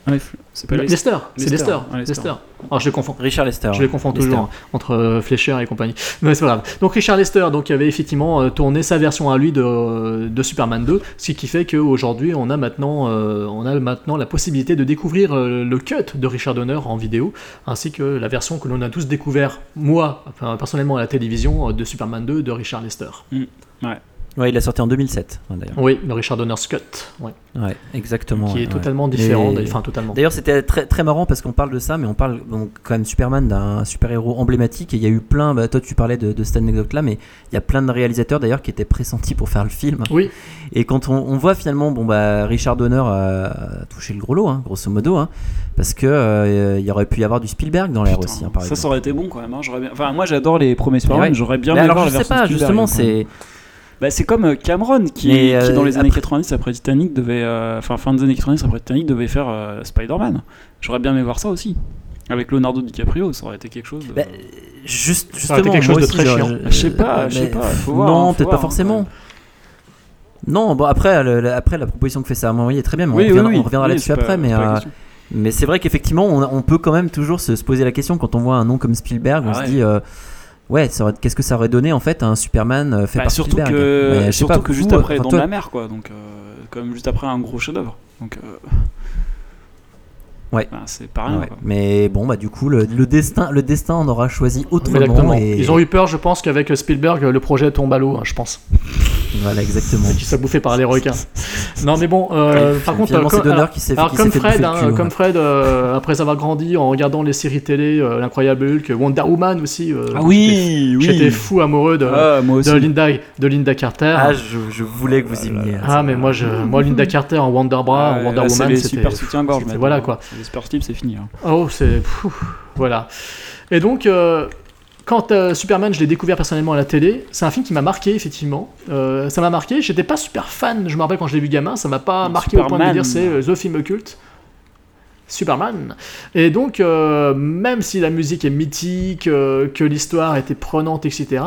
Ouais, c'est pas les- Lester, c'est Lester, Lester. Lester. Alors je les confonds. Richard Lester. Je les confonds Lester. toujours hein, entre euh, Fleischer et compagnie. Mais c'est pas grave. Donc Richard Lester donc, avait effectivement euh, tourné sa version à lui de, de Superman 2, ce qui fait qu'aujourd'hui on, a maintenant, euh, on a maintenant la possibilité de découvrir euh, le cut de Richard Donner en vidéo, ainsi que la version que l'on a tous découvert, moi enfin, personnellement à la télévision, euh, de Superman 2 de Richard Lester. Ouais, il a sorti en 2007, hein, d'ailleurs. Oui, le Richard Donner's cut, ouais, Ouais, exactement. qui ouais, est ouais. totalement différent, Et- d'ailleurs, enfin totalement. D'ailleurs, c'était très, très marrant parce qu'on parle de ça, mais on parle donc, quand même Superman d'un super-héros emblématique. Et il y a eu plein, bah, toi tu parlais de, de cette anecdote-là, mais il y a plein de réalisateurs d'ailleurs qui étaient pressentis pour faire le film. Oui, Et quand on, on voit finalement, bon bah Richard Donner a, a touché le gros lot, hein, grosso modo, hein, parce que euh, il y aurait pu y avoir du Spielberg dans l'air aussi, hein, par ça, exemple. ça aurait été bon quand même. hein, j'aurais bien- Enfin, moi j'adore les premiers Superman, Ouais. j'aurais bien aimé alors voir je la sais version pas, Spielberg, justement, c'est Bah, c'est comme euh, Cameron qui, Mais, qui, euh, dans les années après- 90 après Titanic devait euh, enfin fin des années 90 après Titanic devait faire euh, Spider-Man. J'aurais bien aimé voir ça aussi. Avec Leonardo DiCaprio, ça aurait été quelque chose. euh, Bah, juste, Ça aurait été quelque chose de aussi, très chiant. Je sais pas, je sais pas, faut voir, Non, hein, peut-être pas forcément. ouais. Non, bon après, le- le- après la proposition que fait ça à est très bien, mais Oui, on, oui, reviendra, oui, on reviendra oui, là-dessus pas- après. Mais, euh, mais c'est vrai qu'effectivement, on, on peut quand même toujours se, se poser la question quand on voit un nom comme Spielberg, on Ah se dit, euh, ouais, ça aurait- qu'est-ce que ça aurait donné en fait à un Superman euh, fait Bah, par surtout Spielberg que, sais surtout pas, que juste vous, après enfin, dans toi- la mer quoi, donc euh, comme juste après un gros chef-d'œuvre. Donc euh, Ouais. c'est pas rien. Ouais. quoi. Mais bon, bah du coup, le, le destin, le destin en aura choisi autrement. exactement. Et... Ils ont eu peur, je pense, qu'avec Spielberg, le projet tombe à l'eau, hein, je pense. Voilà, exactement. qui soit bouffé par les requins. Non mais bon, euh, par contre, euh, c'est comme- alors, qui s'est alors qui comme s'est fait Fred, bouffer hein, cul, comme ouais. Fred, euh, après avoir grandi en regardant les séries télé, euh, l'incroyable Hulk, Wonder Woman aussi. euh, Ah oui, oui. J'étais fou amoureux de, Ah, de Linda, de Linda Carter. Ah, je, je voulais que vous y veniez. Ah, mais moi, je, moi Linda Carter en Wonder Bra, Ah, en Wonder là, c'est Woman, c'était super soutien-gorge. voilà, quoi. Les c'est fini. hein. Oh, c'est. Voilà. Et donc, euh, quand euh, Superman, je l'ai découvert personnellement à la télé, c'est un film qui m'a marqué, effectivement. Euh, ça m'a marqué. J'étais pas super fan, je me rappelle quand je l'ai vu gamin, ça m'a pas marqué au point de me dire c'est The Film Culte. Superman. Et donc, même si la musique est mythique, que l'histoire était prenante, etc.,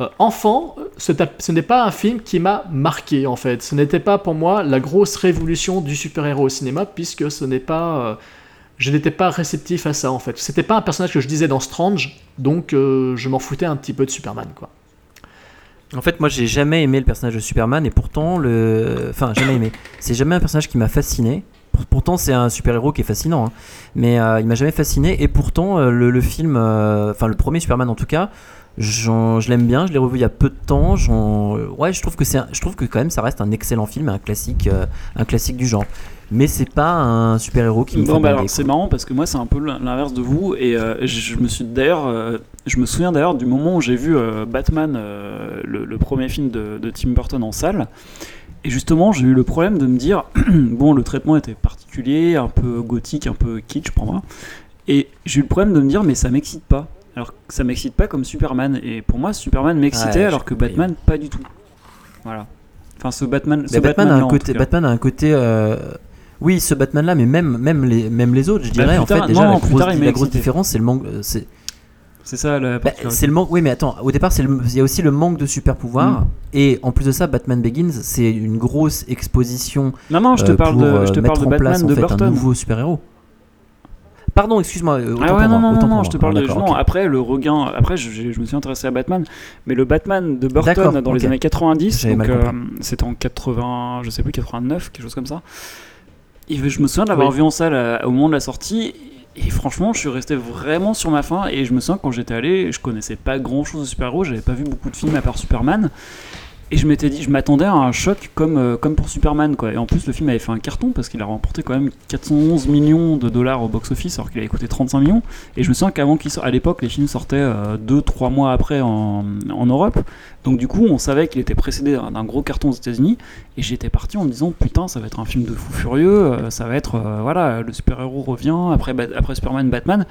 euh, enfant, ce, n'est pas un film qui m'a marqué, en fait. Ce n'était pas pour moi la grosse révolution du super-héros au cinéma, puisque ce n'est pas. euh, je n'étais pas réceptif à ça, en fait. C'était pas un personnage que je disais dans Strange, donc euh, je m'en foutais un petit peu de Superman, quoi. En fait, moi, j'ai jamais aimé le personnage de Superman et pourtant, le. Enfin, jamais aimé. C'est jamais un personnage qui m'a fasciné. Pour- Pourtant, c'est un super-héros qui est fascinant. hein. Mais il m'a jamais fasciné. Et pourtant, le, le film. Enfin, le premier Superman en tout cas. Je l'aime bien, je l'ai revu il y a peu de temps. euh, Ouais, je trouve que c'est, je trouve que quand même ça reste un excellent film, un classique, euh, un classique du genre. Mais c'est pas un super héros qui me Bon, fait bah alors, c'est marrant parce que moi c'est un peu l'in- l'inverse de vous et euh, je, me suis d'ailleurs euh, je me souviens d'ailleurs du moment où j'ai vu Batman le, le premier film de, de Tim Burton en salle et justement j'ai eu le problème de me dire bon le traitement était particulier un peu gothique un peu kitsch pour moi et j'ai eu le problème de me dire mais ça m'excite pas alors que ça m'excite pas comme Superman et pour moi Superman m'excitait Ouais, alors que. Batman pas du tout voilà enfin ce Batman ce Batman, a un en côté. Batman a un côté. euh, Oui, ce Batman-là, mais même, même, les, même les autres, je Bah, dirais. plus en fait, tard- déjà, non, la plus grosse, tard, la grosse différence, c'est le manque. euh, C'est c'est ça la bah, c'est le manque. Oui, mais attends, au départ, il y a aussi le manque de super pouvoirs. Mm. Et en plus de ça, Batman Begins, c'est une grosse exposition non non je te euh, parle pour de je te euh, parle mettre de en place en de fait, un nouveau super-héros. Pardon, excuse-moi. euh, Ah ouais, non, non, non, non, je te parle Ah, de. après le regain. Après, je, me suis intéressé à Batman, mais le Batman de Burton dans les années 90, J'avais donc mal compris. euh, c'était en 80, je sais plus, 89, quelque chose comme ça. Et je me souviens de l'avoir vu en salle euh, au moment de la sortie. Et franchement, je suis resté vraiment sur ma faim. Et je me souviens quand j'étais allé, je connaissais pas grand chose de super-héros, j'avais pas vu beaucoup de films à part Superman. Et je m'étais dit, je m'attendais à un choc comme, euh, comme pour Superman, quoi. Et en plus, le film avait fait un carton parce qu'il a remporté quand même 411 millions de dollars au box-office alors qu'il avait coûté 35 millions. Et je me souviens qu'avant qu'il à l'époque, les films sortaient 2-3 mois après en Europe. Donc du coup, on savait qu'il était précédé d'un gros carton aux États-Unis. Et j'étais parti en me disant, putain, ça va être un film de fou furieux. euh, Ça va être, euh, voilà, le super-héros revient après, Superman, Batman.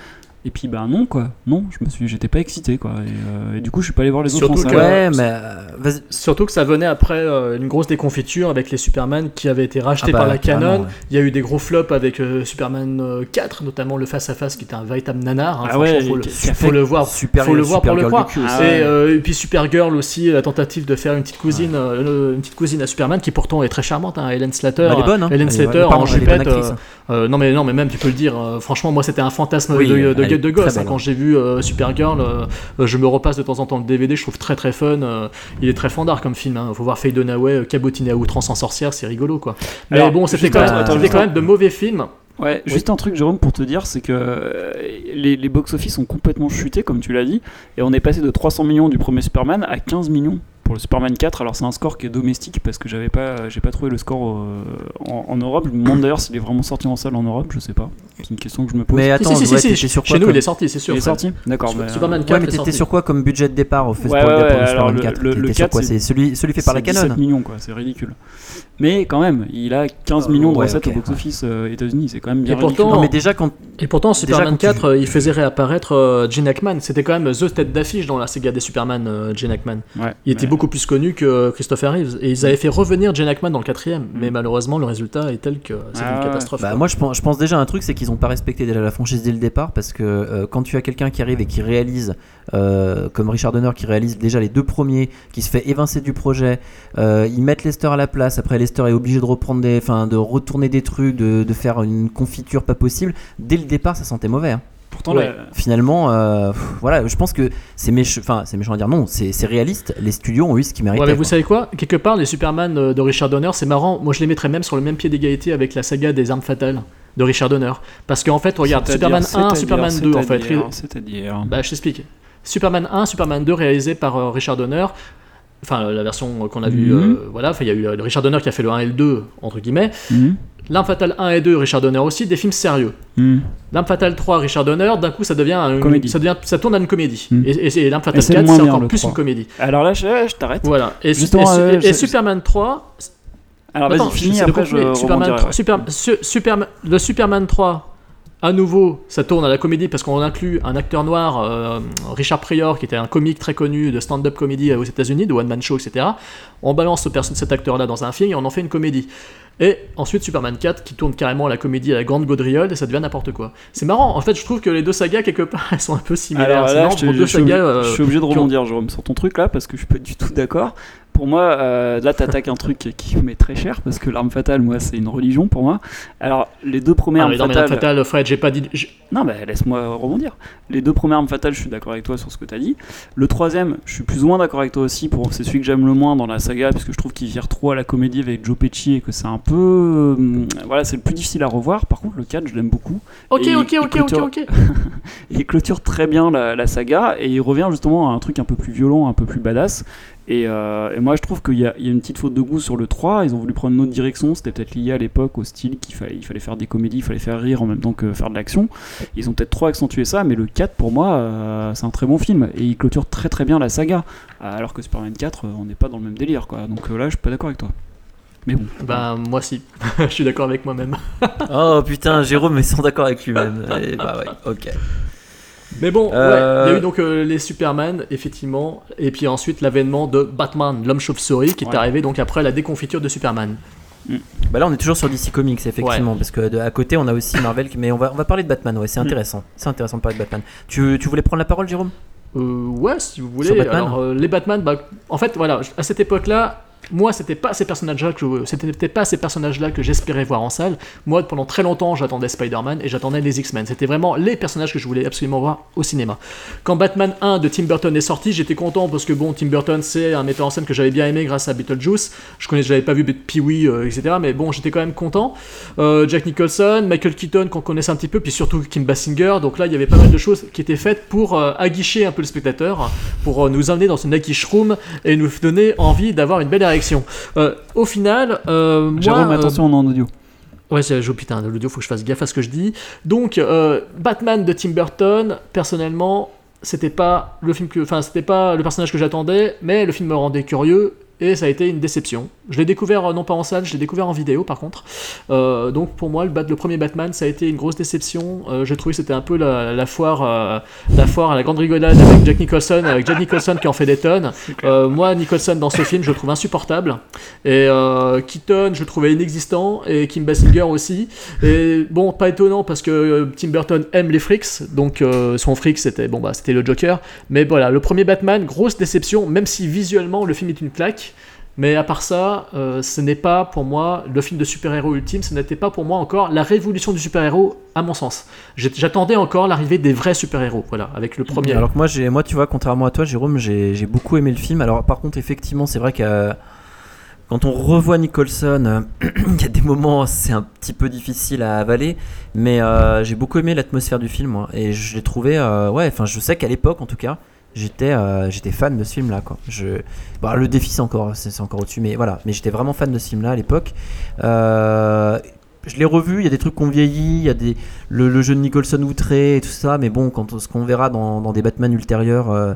Et puis bah non quoi, non, je me suis, j'étais pas excité quoi. Et, euh, et du coup je suis pas allé voir les autres Surtout en que-. Ouais, mais euh. Surtout que ça venait après euh, une grosse déconfiture avec les Superman qui avaient été rachetés Ah bah, par la Canon. ouais. Il y a eu des gros flops avec euh, Superman euh, 4, notamment le face-à-face qui était un véritable nanar. hein. Ah ouais, faut le, faut le voir, Super- faut le voir pour le croire. Ah et, ouais. euh, et puis Supergirl aussi, la tentative de faire une petite cousine, euh, une petite cousine à Superman qui pourtant est très charmante, hein, Helen Slater. Elle est bonne, hein. Helen Slater en jupette. euh, hein. euh, non mais non mais même tu peux le dire. franchement moi c'était un fantasme Oui, de, de, de, gosse. hein, belle, quand hein. j'ai vu Supergirl, je me repasse de temps en temps le DVD. Je trouve très très fun. il est très fandard comme film. Hein. Faut voir Faye Dunaway cabotiner à outrance en sorcière, c'est rigolo quoi. Mais Alors, bon, c'était quand, quand même de mauvais films. Ouais, juste un truc, Jérôme, pour te dire, c'est que euh, les, les box-office ont complètement chuté, comme tu l'as dit, et on est passé de 300 millions du premier Superman à 15 millions pour le Superman 4. Alors c'est un score qui est domestique parce que j'avais pas, j'ai pas trouvé le score euh, en, en Europe. Je me demande d'ailleurs s'il est vraiment sorti en salle en Europe, je sais pas. C'est une question que je me pose. Mais attends, si, si, si, ouais, si, t'étais sur Chez quoi nous, comme- il est sorti, c'est sûr. il est sorti D'accord. Super- mais, euh, Superman 4 Ouais, mais t'étais sur quoi comme budget de départ au fait Ouais, ouais, pour le Superman alors, le- 4 le- le T'étais sur 4, quoi c'est- celui, celui fait par la c'est 17 Canon millions, quoi, c'est ridicule. Mais quand même, il a 15 Euh, millions de recettes au box-office euh, États-Unis, c'est quand même bien Et pourtant- mais déjà, quand. Et pourtant, Superman quand tu- 4, euh, il faisait réapparaître Gene Hackman. C'était quand même The tête d'affiche dans la saga des Superman, Gene Hackman. Il était mais- beaucoup plus connu que Christopher Reeves. Et ils avaient fait revenir Gene Hackman dans le quatrième. Mais malheureusement, le résultat est tel que c'est Mm. Ah une catastrophe. Bah, moi, je pense, je pense déjà à un truc, c'est qu'ils n'ont pas respecté déjà la franchise dès le départ, parce que euh, quand tu as quelqu'un qui arrive et qui réalise, euh, comme Richard Donner, qui réalise déjà les deux premiers, qui se fait évincer du projet, euh, ils mettent Lester à la place. Après, Lester est obligé de reprendre des, enfin, de retourner des trucs, de, de faire une confiture pas possible. Dès le départ, ça sentait mauvais. hein. Pourtant, Ouais. la- Finalement, euh, pff, voilà, je pense que c'est méchant, enfin, c'est méchant à dire non, c'est réaliste. Les studios ont eu ce qu'ils méritaient. Ouais, mais vous quoi. savez quoi? Quelque part, les Superman euh, de Richard Donner, c'est marrant. Moi, je les mettrais même sur le même pied d'égalité avec la saga des armes fatales de Richard Donner. Parce qu'en fait, regarde, Superman 1, c'est-à-dire- Superman 2, en fait. c'est-à-dire- C'est-à-dire. Bah, je t'explique. Superman 1, Superman 2 réalisé par euh, Richard Donner. Enfin, la version qu'on a vue, Mhm. euh, voilà. Il y a eu euh, Richard Donner qui a fait le 1 et le 2, entre guillemets. L'Arme Fatale 1 et 2, Richard Donner aussi, des films sérieux. Mhm. L'Arme Fatale 3, Richard Donner, d'un coup, ça devient un- Comédie. Ça, devient, ça tourne à une comédie. Mhm. Et, et, et L'Arme Et Fatale c'est le 4, moins c'est encore plus 3. une comédie. Alors là, je, je t'arrête. Voilà. Et, Justement, et- euh, et- et je- Superman 3, Alors Attends, vas-y, finis, après je. Superman, rebondirai, 3, ouais. Super- Su- Superman- le Superman 3, à nouveau, ça tourne à la comédie parce qu'on inclut un acteur noir, euh, Richard Pryor, qui était un comique très connu de stand-up comedy aux États-Unis, de one-man show, etc. On balance ce cet acteur-là dans un film et on en fait une comédie. Et ensuite Superman 4 qui tourne carrément à la comédie à la grande gaudriole et ça devient n'importe quoi. C'est marrant, en fait je trouve que les deux sagas quelque part elles sont un peu similaires. Alors là, marrant je, pour te- deux je suis obligé, sagas, euh, je suis obligé de ont- rebondir, Jérôme, sur ton truc là, parce que je suis pas du tout d'accord. Pour moi, euh, là, t'attaques un truc qui m'est très cher, parce que l'arme fatale, moi, c'est une religion pour moi. Alors, les deux premières Ah, armes fatales. fatale, Fred, j'ai pas dit. Non, bah laisse-moi rebondir. Les deux premières armes fatales, je suis d'accord avec toi sur ce que tu as dit. Le troisième, je suis plus ou moins d'accord avec toi aussi. Pour c'est celui que j'aime le moins dans la saga, parce que je trouve qu'il vire trop à la comédie avec Joe Pesci et que c'est un peu, euh, voilà, c'est le plus difficile à revoir. Par contre, le 4, je l'aime beaucoup. Ok, Et- ok, et ok, ok, clôture- ok. Et il clôture très bien la, la saga et il revient justement à un truc un peu plus violent, un peu plus badass. Et, euh, et moi je trouve qu'il y, a il y a une petite faute de goût sur le 3, ils ont voulu prendre une autre direction, c'était peut-être lié à l'époque au style qu'il fallait, il fallait faire des comédies, il fallait faire rire en même temps que faire de l'action. Ils ont peut-être trop accentué ça, mais le 4 pour moi euh, c'est un très bon film et il clôture très très bien la saga. Alors que Superman 4, euh, on n'est pas dans le même délire quoi. Donc euh, là je suis pas d'accord avec toi. Mais bon. Bah, moi si. je suis d'accord avec moi-même. Oh putain, Jérôme est sans d'accord avec lui-même. Et bah ouais, ok. Mais bon, ouais, Euh, il y a eu donc euh, les Superman, effectivement, et puis ensuite l'avènement de Batman, l'homme chauve-souris, qui est arrivé donc après la déconfiture de Superman. Bah là, on est toujours sur DC Comics, effectivement, parce que de, à côté, on a aussi Marvel. Mais on va, on va parler de Batman, ouais, c'est Mm. intéressant. C'est intéressant de parler de Batman. Tu, tu voulais prendre la parole, Jérôme? Euh, ouais, si vous voulez. Sur Batman? Alors, euh, les Batman, bah, en fait, voilà, à cette époque-là, moi, c'était pas ces personnages-là que c'était pas ces personnages-là que j'espérais voir en salle. Moi, pendant très longtemps, j'attendais Spider-Man et j'attendais les X-Men. C'était vraiment les personnages que je voulais absolument voir au cinéma. Quand Batman 1 de Tim Burton est sorti, j'étais content parce que bon, Tim Burton, c'est un metteur en scène que j'avais bien aimé grâce à Beetlejuice. Je connais, j'avais pas vu Pee-wee, euh, etc. Mais bon, j'étais quand même content. Euh, Jack Nicholson, Michael Keaton qu'on connaissait un petit peu, puis surtout Kim Basinger. Donc là, il y avait pas mal de choses qui étaient faites pour euh, aguicher un peu le spectateur, pour euh, nous emmener dans une aguiche room et nous donner envie d'avoir une belle Euh, au final, euh, moi, Jérôme, euh, attention, on est en audio. Ouais, c'est oh, putain, l'audio, faut que je fasse gaffe à ce que je dis. Donc, euh, Batman de Tim Burton, personnellement, c'était pas le film que, enfin, c'était pas le personnage que j'attendais, mais le film me rendait curieux et ça a été une déception. Je l'ai découvert euh, non pas en salle, je l'ai découvert en vidéo par contre. Euh, donc pour moi, le, bat- le premier Batman, ça a été une grosse déception. Euh, J'ai trouvé que c'était un peu la, la foire, euh, la foire à la grande rigolade avec Jack Nicholson, avec Jack Nicholson qui en fait des tonnes. Moi, Nicholson dans ce film, je le trouve insupportable. Et Keaton, je le trouvais inexistant, et Kim Basinger aussi. Et bon, pas étonnant parce que Tim Burton aime les freaks, donc son freak c'était bon bah c'était le Joker. Mais voilà, le premier Batman, grosse déception, même si visuellement le film est une claque. Mais à part ça, euh, ce n'est pas pour moi le film de super-héros ultime, ce n'était pas pour moi encore la révolution du super-héros, à mon sens. J'attendais encore l'arrivée des vrais super-héros, voilà, avec le premier. Alors que moi, moi, tu vois, contrairement à toi, Jérôme, j'ai, beaucoup aimé le film. Alors, par contre, effectivement, c'est vrai que quand on revoit Nicholson, euh, il y a des moments, c'est un petit peu difficile à avaler, mais euh, j'ai beaucoup aimé l'atmosphère du film, et je l'ai trouvé, euh, ouais, enfin, je sais qu'à l'époque, en tout cas, j'étais, euh, j'étais fan de ce film-là, quoi. Je, bah, le défi, c'est encore, c'est, encore au-dessus, mais voilà, mais j'étais vraiment fan de ce film-là à l'époque. Euh, je l'ai revu, il y a des trucs qu'on vieillit, il y a des, le, jeu de Nicholson outré et tout ça, mais bon, quand ce qu'on verra dans, dans des Batman ultérieurs, euh,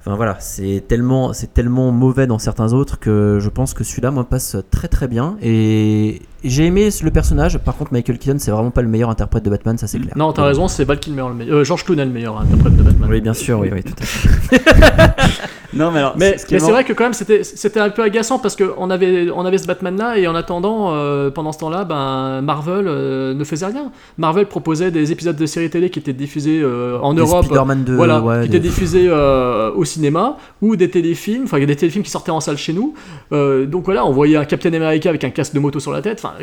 enfin voilà, c'est tellement, tellement mauvais dans certains autres que je pense que celui-là, moi, passe très très bien. Et j'ai aimé le personnage. Par contre, Michael Keaton, c'est vraiment pas le meilleur interprète de Batman, ça c'est clair. Non, t'as raison, c'est Val Kilmer le meilleur. Euh, George Clooney le meilleur interprète de Batman. Oui, bien sûr, oui, oui, tout à fait. Non, mais alors, Mais, c'est vrai que quand même c'était c'était un peu agaçant parce qu'on avait on avait ce Batman là et en attendant euh, pendant ce temps-là ben Marvel euh, ne faisait rien. Marvel proposait des épisodes de séries télé qui étaient diffusés euh, en Des Europe. Spider-Man 2, voilà, ouais, qui des- étaient diffusés euh, au cinéma ou des téléfilms, enfin il y a des téléfilms qui sortaient en salle chez nous. Euh, donc voilà, on voyait un Captain America avec un casque de moto sur la tête. Enfin,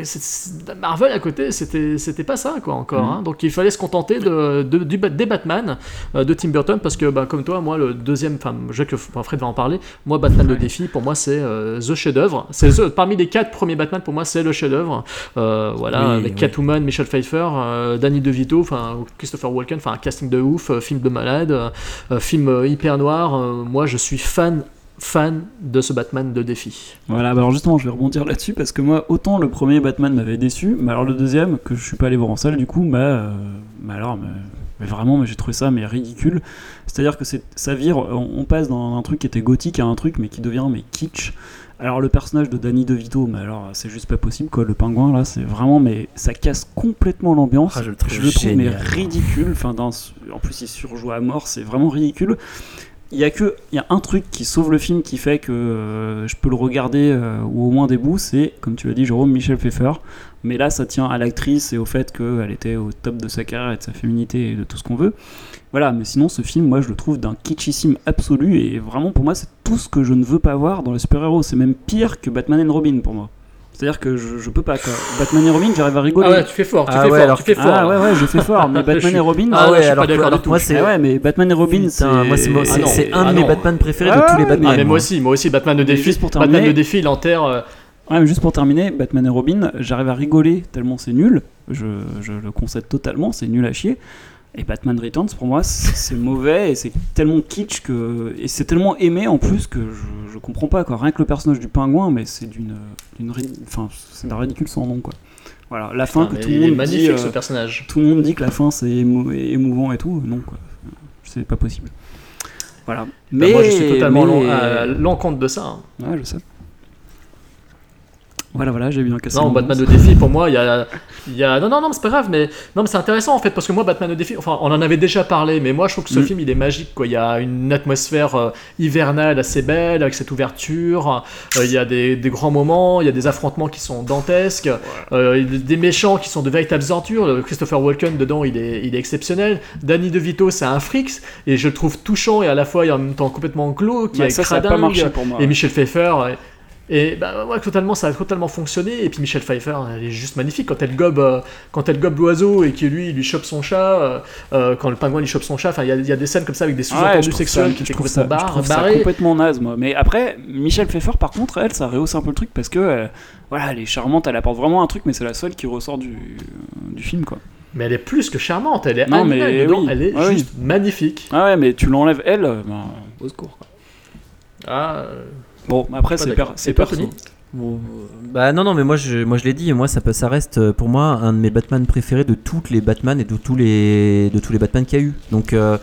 Marvel à côté, c'était pas ça quoi encore. Hein. Donc il fallait se contenter de, de- du, Bat- des Batman euh, de Tim Burton parce que bah, comme toi, moi le deuxième, enfin je sais que enfin, Fred va en parler. Moi Batman le défi, pour moi c'est euh, the chef-d'œuvre. C'est parmi les quatre premiers Batman pour moi c'est le chef-d'œuvre. Euh, voilà, Oui, avec oui. Catwoman, Michel Pfeiffer, euh, Danny DeVito, enfin Christopher Walken, enfin un casting de ouf, film de malade, film hyper noir. moi je suis fan fan de ce Batman de défi. Voilà, bah alors justement, je vais rebondir là-dessus parce que moi, autant le premier Batman m'avait déçu, mais alors le deuxième, que je suis pas allé voir en salle, du coup, bah, euh, bah alors, mais, mais vraiment, mais j'ai trouvé ça mais ridicule. C'est-à-dire que c'est, ça vire, on, on passe d'un un truc qui était gothique à un truc mais qui devient mais kitsch. Alors le personnage de Danny DeVito, mais alors c'est juste pas possible quoi, le pingouin là, c'est vraiment mais ça casse complètement l'ambiance. Ah, je le trouve trouve mais ridicule. Enfin, dans, en plus il surjoue à mort, c'est vraiment ridicule il y a que y a un truc qui sauve le film qui fait que euh, je peux le regarder euh, ou au moins des bouts c'est comme tu l'as dit Jérôme Michel Pfeiffer. Mais là ça tient à l'actrice et au fait qu'elle était au top de sa carrière et de sa féminité et de tout ce qu'on veut. Voilà mais sinon ce film moi je le trouve d'un kitschissime absolu et vraiment pour moi c'est tout ce que je ne veux pas voir dans les super-héros. C'est même pire que Batman and Robin pour moi c'est-à-dire que je, je peux pas quoi. Batman et Robin j'arrive à rigoler Ah ouais, tu fais fort, tu Ah fais ouais, fort, alors tu fais fort. Ah ouais ouais je fais fort mais Batman et Robin Ah ouais, je suis pas alors d'accord alors du que moi tout. c'est Ah ouais mais Batman et Robin c'est Ah un ah de mes. Batman préférés Ah de tous les Batman. Ah, mais moi aussi, moi aussi, Batman de défi. juste pour Batman terminer- de défi, il enterre. euh, Ouais, mais juste pour terminer, Batman et Robin, j'arrive à rigoler tellement c'est nul. Je, je le concède totalement, c'est nul à chier. Et Batman Returns, pour moi, c'est mauvais et c'est tellement kitsch que. Et c'est tellement aimé en plus que je, je comprends pas quoi. Rien que le personnage du pingouin, mais c'est d'une. Enfin, c'est d'un ridicule sans nom quoi. Voilà, la fin que mais tout le monde magnifique dit. euh, ce personnage. tout le monde dit que la fin c'est émou- émouvant et tout. Non quoi. C'est pas possible. Voilà. Bah, moi, je suis totalement mais- à l'encontre de ça. hein. Ouais, je sais. Voilà, voilà, j'ai bien cassé. Non, Batman de défi, pour moi, il y a, il y a... Non, non, non, mais c'est pas grave, mais... Non, mais c'est intéressant, en fait, parce que moi, Batman de défi... Enfin, on en avait déjà parlé, mais moi, je trouve que ce Mm. film, il est magique, quoi. Il y a une atmosphère euh, hivernale assez belle, avec cette ouverture. Euh, il y a des, des grands moments, il y a des affrontements qui sont dantesques. Euh, a des méchants qui sont de véritables ordures. Le Christopher Walken, dedans, il est, il est exceptionnel. Danny DeVito, c'est un fric, et je le trouve touchant, et à la fois, et en même temps complètement glauque, qui Ouais, est ça, ça a pas cradingue. marché pour moi. Et Michel Pfeiffer. Et, et bah ouais, totalement, ça a totalement fonctionné. Et puis Michel Pfeiffer, elle est juste magnifique quand elle gobe, euh, quand elle gobe l'oiseau et que lui, il lui chope son chat. euh, euh, quand le pingouin lui chope son chat. Enfin, il y, a- il y a des scènes comme ça avec des sous-entendus sexuels ça- qui je trouve complètement ça, je trouve ça complètement naze moi. Mais après, Michel Pfeiffer par contre, elle, ça rehausse un peu le truc parce que euh, voilà, elle est charmante, elle apporte vraiment un truc, mais c'est la seule qui ressort du, du film quoi. Mais elle est plus que charmante. Elle est Non, mais oui. Elle est juste magnifique. Ah ouais, mais tu l'enlèves elle, ben, au secours. Quoi. Ah, euh, Bon, après c'est d'accord. per- perso. Bon, bah non non mais moi je moi je l'ai dit moi ça peut ça reste euh, pour moi un de mes Batman préférés de toutes les Batman et de tous les de tous les Batman qu'il y a eu donc euh,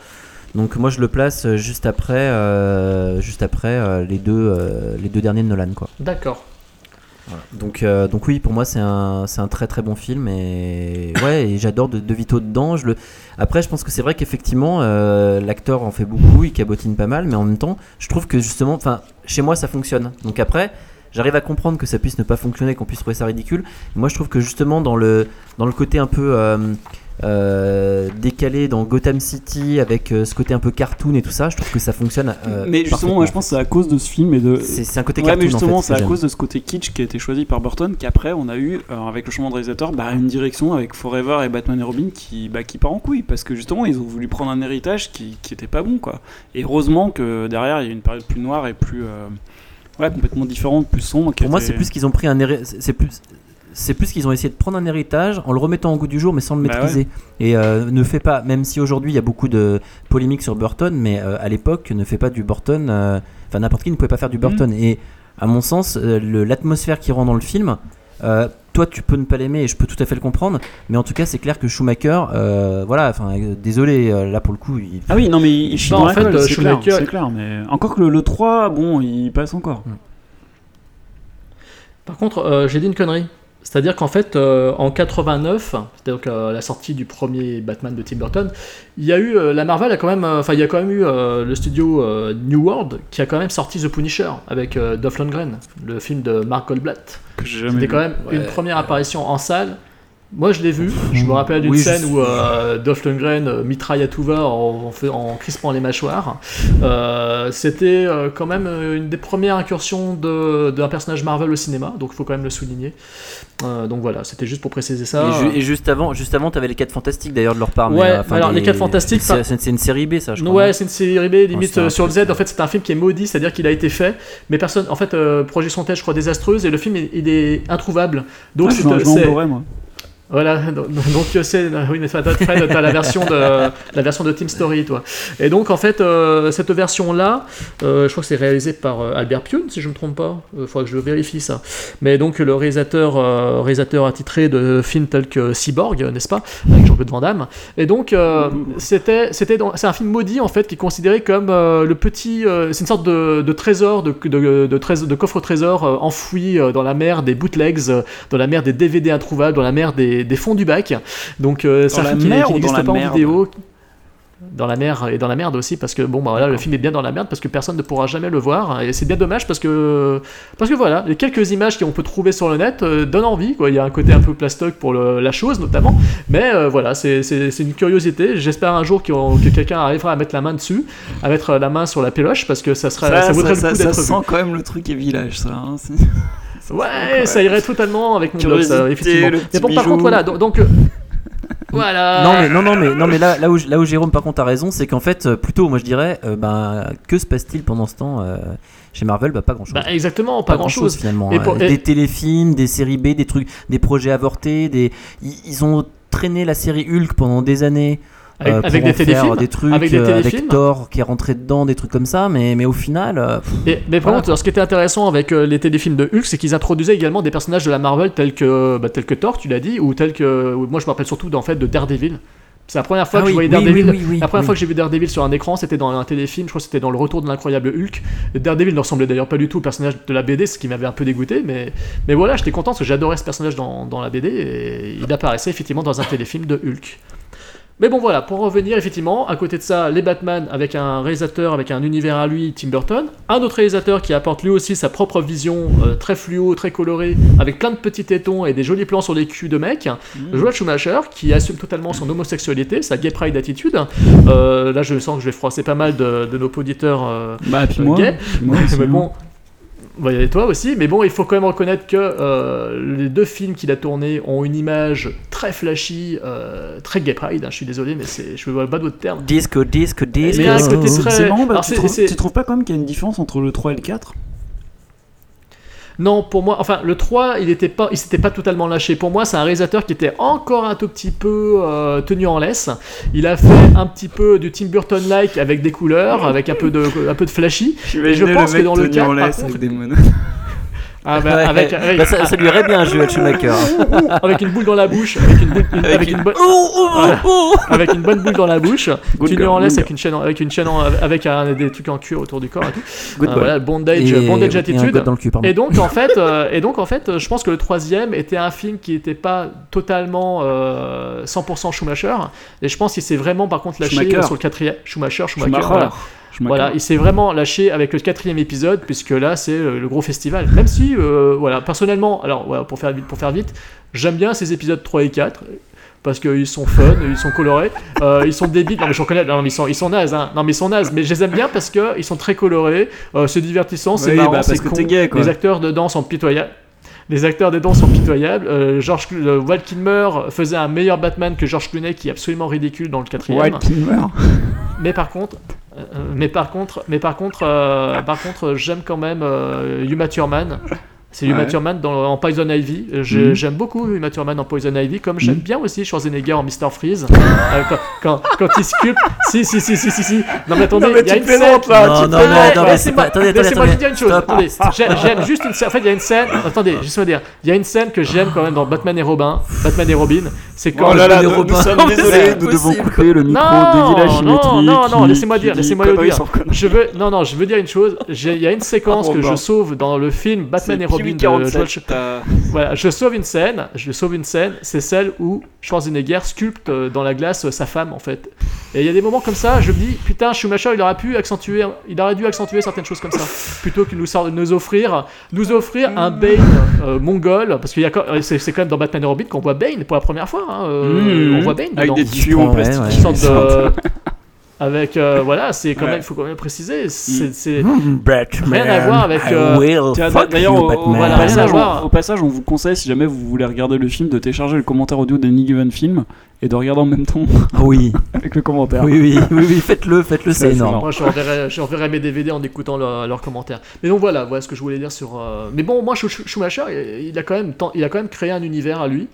Donc moi je le place euh, juste après, euh, juste après euh, les, deux, euh, les deux derniers de Nolan. Quoi. Euh, donc oui, pour moi c'est un, très très bon film et j'adore de, de Vito dedans. Je. Après, je pense que c'est vrai qu'effectivement euh, l'acteur en fait beaucoup, il cabotine pas mal, mais en même temps, je trouve que justement, chez moi ça fonctionne. Donc après, j'arrive à comprendre que ça puisse ne pas fonctionner, qu'on puisse trouver ça ridicule. Moi, je trouve que justement dans le dans le côté un peu euh, décalé dans Gotham City avec euh, ce côté un peu cartoon et tout ça, je trouve que ça fonctionne. euh, mais justement, moi je pense que c'est à cause de ce film et de. c'est un côté Ouais, cartoon mais justement, en fait. c'est à cause de ce côté kitsch qui a été choisi par Burton qu'après on a eu, avec le changement de réalisateur, bah, une direction avec Forever et Batman et Robin qui, bah, qui part en couille parce que justement ils ont voulu prendre un héritage qui, qui était pas bon quoi. Et heureusement que derrière il y a une période plus noire et plus. ouais, complètement différente, plus sombre. Pour moi, était- c'est plus qu'ils ont pris un c'est plus c'est plus qu'ils ont essayé de prendre un héritage en le remettant au goût du jour mais sans le Bah maîtriser. Et euh, ne fait pas même si aujourd'hui il y a beaucoup de polémiques sur Burton mais euh, à l'époque ne fait pas du Burton euh, enfin n'importe qui ne pouvait pas faire du Burton. Et à mon sens euh, l'atmosphère qui rend dans le film euh, toi tu peux ne pas l'aimer et je peux tout à fait le comprendre mais en tout cas c'est clair que Schumacher euh, voilà enfin euh, désolé euh, là pour le coup il... Ah oui, non, mais il chie dans en la fait, colle, euh, c'est clair, Schumacher- c'est clair, mais encore que le, le 3, bon, il passe encore. Par contre, euh, j'ai dit une connerie. C'est-à-dire qu'en fait, euh, en 89, c'était donc euh, la sortie du premier Batman de Tim Burton, il y a eu euh, la Marvel a quand même, enfin il y a quand même eu euh, le studio euh, New World qui a quand même sorti The Punisher avec euh, Dolph Lundgren, le film de Mark Goldblatt. C'était quand même une première apparition en salle. Moi, je l'ai vu. Je me rappelle d'une Oui, scène où euh, Dolph Lundgren euh, mitraille à tout va en, en, fait- en crispant les mâchoires. Euh, C'était euh, quand même une des premières incursions de- d'un personnage Marvel au cinéma, donc il faut quand même le souligner. Euh, donc voilà, c'était juste pour préciser ça. et, ju- et juste avant juste avant t'avais les 4 fantastiques d'ailleurs de leur part mais, Ouais, enfin, alors, Les des- Quatre Fantastiques, c'est ça- c'est une série B ça je crois Ouais, c'est une série B, limite euh, sur le Z. En fait, c'est un film qui est maudit, c'est-à-dire qu'il a été fait, mais personne. En fait, euh, projection test, je crois, désastreuse, et le film, il, il est introuvable. Donc, Ah, c'est- Voilà, donc euh, c'est oui t'as la version de la version de Team Story toi. Et donc en fait euh, cette version là, je crois que c'est réalisé par euh, Albert Pune si je me trompe pas. Il faudra que je vérifie ça. Mais donc le réalisateur euh, réalisateur attitré de films tels que Cyborg, n'est-ce pas, avec Jean-Claude Van Damme. Et donc euh, c'était c'était c'est un film maudit en fait qui est considéré comme euh, le petit euh, c'est une sorte de, trésor de de, trésor- de coffre trésor euh, enfoui euh, dans la mer des bootlegs, euh, dans la mer des DVD introuvables, dans la mer des, des fonds du bac. Donc c'est un film qui, n'existe pas en vidéo. Dans la mer et dans la merde aussi parce que bon bah voilà le film est bien dans la merde parce que personne ne pourra jamais le voir et c'est bien dommage parce que parce que voilà les quelques images qu'on peut trouver sur le net euh, donnent envie quoi il y a un côté un peu plastoc pour le- la chose notamment mais euh, voilà c'est une curiosité j'espère un jour que quelqu'un arrivera à mettre la main dessus à mettre la main sur la péloche parce que ça serait ça, vaudrait le coup d'être vu. sent quand même le truc et village, ça. hein, Ouais, ça irait totalement avec mon blog, ça, effectivement. Mais bon, par contre, voilà, donc. donc, euh, voilà. Non mais non non mais non mais là là où là où Jérôme par contre a raison c'est qu'en fait euh, plutôt moi je dirais euh, ben que se passe-t-il pendant ce temps euh, chez Marvel? Bah pas grand chose Bah, exactement, pas, grand chose. finalement Et hein. pour- et- des téléfilms des séries B des trucs des projets avortés des ils, ils ont traîné la série Hulk pendant des années Avec, euh, avec des téléfilms. des trucs avec des euh, téléfilms. avec Thor qui est rentré dedans des trucs comme ça mais mais au final euh, pff, Et- mais par Voilà. contre, ce qui était intéressant avec euh, les téléfilms de Hulk, c'est qu'ils introduisaient également des personnages de la Marvel tels que, bah, tels que Thor, tu l'as dit, ou tels que. Moi, je me rappelle surtout en fait, de Daredevil. C'est la première fois ah que oui, je voyais Daredevil. oui, oui, La première fois que j'ai vu Daredevil sur un écran, c'était dans un téléfilm, je crois que c'était dans Le Retour de l'incroyable Hulk. Daredevil ne ressemblait d'ailleurs pas du tout au personnage de la BD, ce qui m'avait un peu dégoûté, mais, mais voilà, j'étais content parce que j'adorais ce personnage dans, dans la BD et il apparaissait effectivement dans un téléfilm de Hulk. Mais bon voilà, pour revenir effectivement, à côté de ça, les Batman avec un réalisateur, avec un univers à lui, Tim Burton, un autre réalisateur qui apporte lui aussi sa propre vision, euh, très fluo, très coloré, avec plein de petits tétons et des jolis plans sur les culs de mecs, Joel Schumacher, qui assume totalement son homosexualité, sa gay pride attitude. Euh, là, je sens que je vais froisser pas mal de, de nos auditeurs. euh, Bah, puis Euh, moi. gay. puis moi mais hein. Bon, bah, et toi aussi, mais bon, il faut quand même reconnaître que euh, les deux films qu'il a tournés ont une image très flashy, euh, très gay pride. hein, je suis désolé, mais c'est, je ne vois pas d'autres termes. disco disco disco il y a un côté C'est- très- marrant, bah, tu, trouves, tu trouves pas quand même qu'il y a une différence entre le 3 et le 4 Non, pour moi, enfin, le 3, il était pas, il s'était pas totalement lâché. Pour moi, c'est un réalisateur qui était encore un tout petit peu euh, tenu en laisse. Il a fait un petit peu du Tim Burton-like avec des couleurs, avec un peu de, un peu de flashy. Et je pense que dans le 4, par contre, Ah, bah, Ouais. avec, avec, Bah, ça, ça lui irait bien, Joel Schumacher. avec une boule dans la bouche, avec une, boule- une- avec une bonne- avec une bonne boule dans la bouche, Good tu lui en laisses avec une chaîne, en- avec une chaîne, en- avec un- des trucs en cuir autour du corps et tout. Good Euh, voilà, bondage, Et- bondage et attitude. code dans le cul. Et donc en fait, euh, et donc en fait, je pense que le troisième était un film qui n'était pas totalement euh, 100% Schumacher. Et je pense qu'il s'est vraiment par contre lâché Schumacher. sur le quatrième Schumacher, Schumacher. Schumacher. Voilà. Voilà, il s'est vraiment lâché avec le quatrième épisode, puisque là c'est le, le gros festival. Même si, euh, voilà, personnellement, alors voilà, pour faire vite, pour faire vite, j'aime bien ces épisodes 3 et 4 parce qu'ils sont fun, ils sont colorés, euh, ils sont débiles. Non mais je reconnais, non mais ils sont, ils sont nazes, hein. non mais ils sont nazes, mais je les aime bien parce que ils sont très colorés, euh, c'est divertissant, c'est Oui, marrant, bah, c'est parce que con. gay, quoi. Les acteurs dedans sont pitoyables. Les acteurs dedans sont pitoyables. Euh, George euh, Val Kilmer faisait un meilleur Batman que George Clooney, qui est absolument ridicule dans le quatrième. White Kilmer. Mais par contre, euh, mais par contre, mais par contre, euh, par contre, j'aime quand même euh, Uma Thurman. C'est Uma Ouais. Thurman dans, en Poison Ivy. Euh, Mhm. J'aime beaucoup Uma Thurman en Poison Ivy, comme j'aime Mhm. bien aussi Schwarzenegger en Mr. Freeze. Euh, quand, quand, quand il sculpte. Si, si, si, si, si, si. Non, mais attendez, mais il y a une scène- là, Non, tu non, attendez, c'est laissez-moi pas- attendez, attendez, laissez-moi dire une chose. Attendez, j'ai- j'aime juste une scène. En fait, il y a une scène. Attendez, juste me dire. Il y a une scène que j'aime quand même dans Batman et Robin. Batman et Robin. C'est quand. Oh là là, nous, nous sommes désolés, nous devons couper le micro Non, de Village non, non, non, laissez-moi dire, laissez-moi le dire. Je veux, non, non, je veux dire une chose. Il y a une séquence Ah, que je sauve dans le film Batman et Robin de Joel Sch- t'as- Voilà, je sauve une scène. Je sauve une scène. C'est celle où Schwarzenegger sculpte euh, dans la glace euh, sa femme, en fait. Et il y a des moments comme ça. Je me dis, putain, Schumacher, il aurait pu accentuer, il aurait dû accentuer certaines choses comme ça, plutôt que nous, nous offrir, nous offrir un Bane euh, mongol, parce qu'il y a, euh, c'est quand même dans Batman et Robin qu'on voit Bane pour la première fois. Hein, euh, Mmh. On voit Bane Avec des tuyaux en plastique. ouais. Une sorte de- avec euh, voilà c'est quand Ouais. même il faut quand même préciser c'est c'est- Batman, Rien à voir avec, I euh, D'ailleurs, au, voilà, passage, on, au passage, on vous conseille, si jamais vous voulez regarder le film, de télécharger le commentaire audio d'Any Given Film et de regarder en même temps Ah oui, avec le commentaire. oui, oui, oui, oui, faites-le, faites-le, C'est énorme. moi je reverrai, je reverrai mes DVD en écoutant leur- leurs commentaires. Mais donc voilà voilà ce que je voulais dire sur euh, mais bon moi Schu- Schu- Schumacher il, il a quand même tant- il a quand même créé un univers à lui.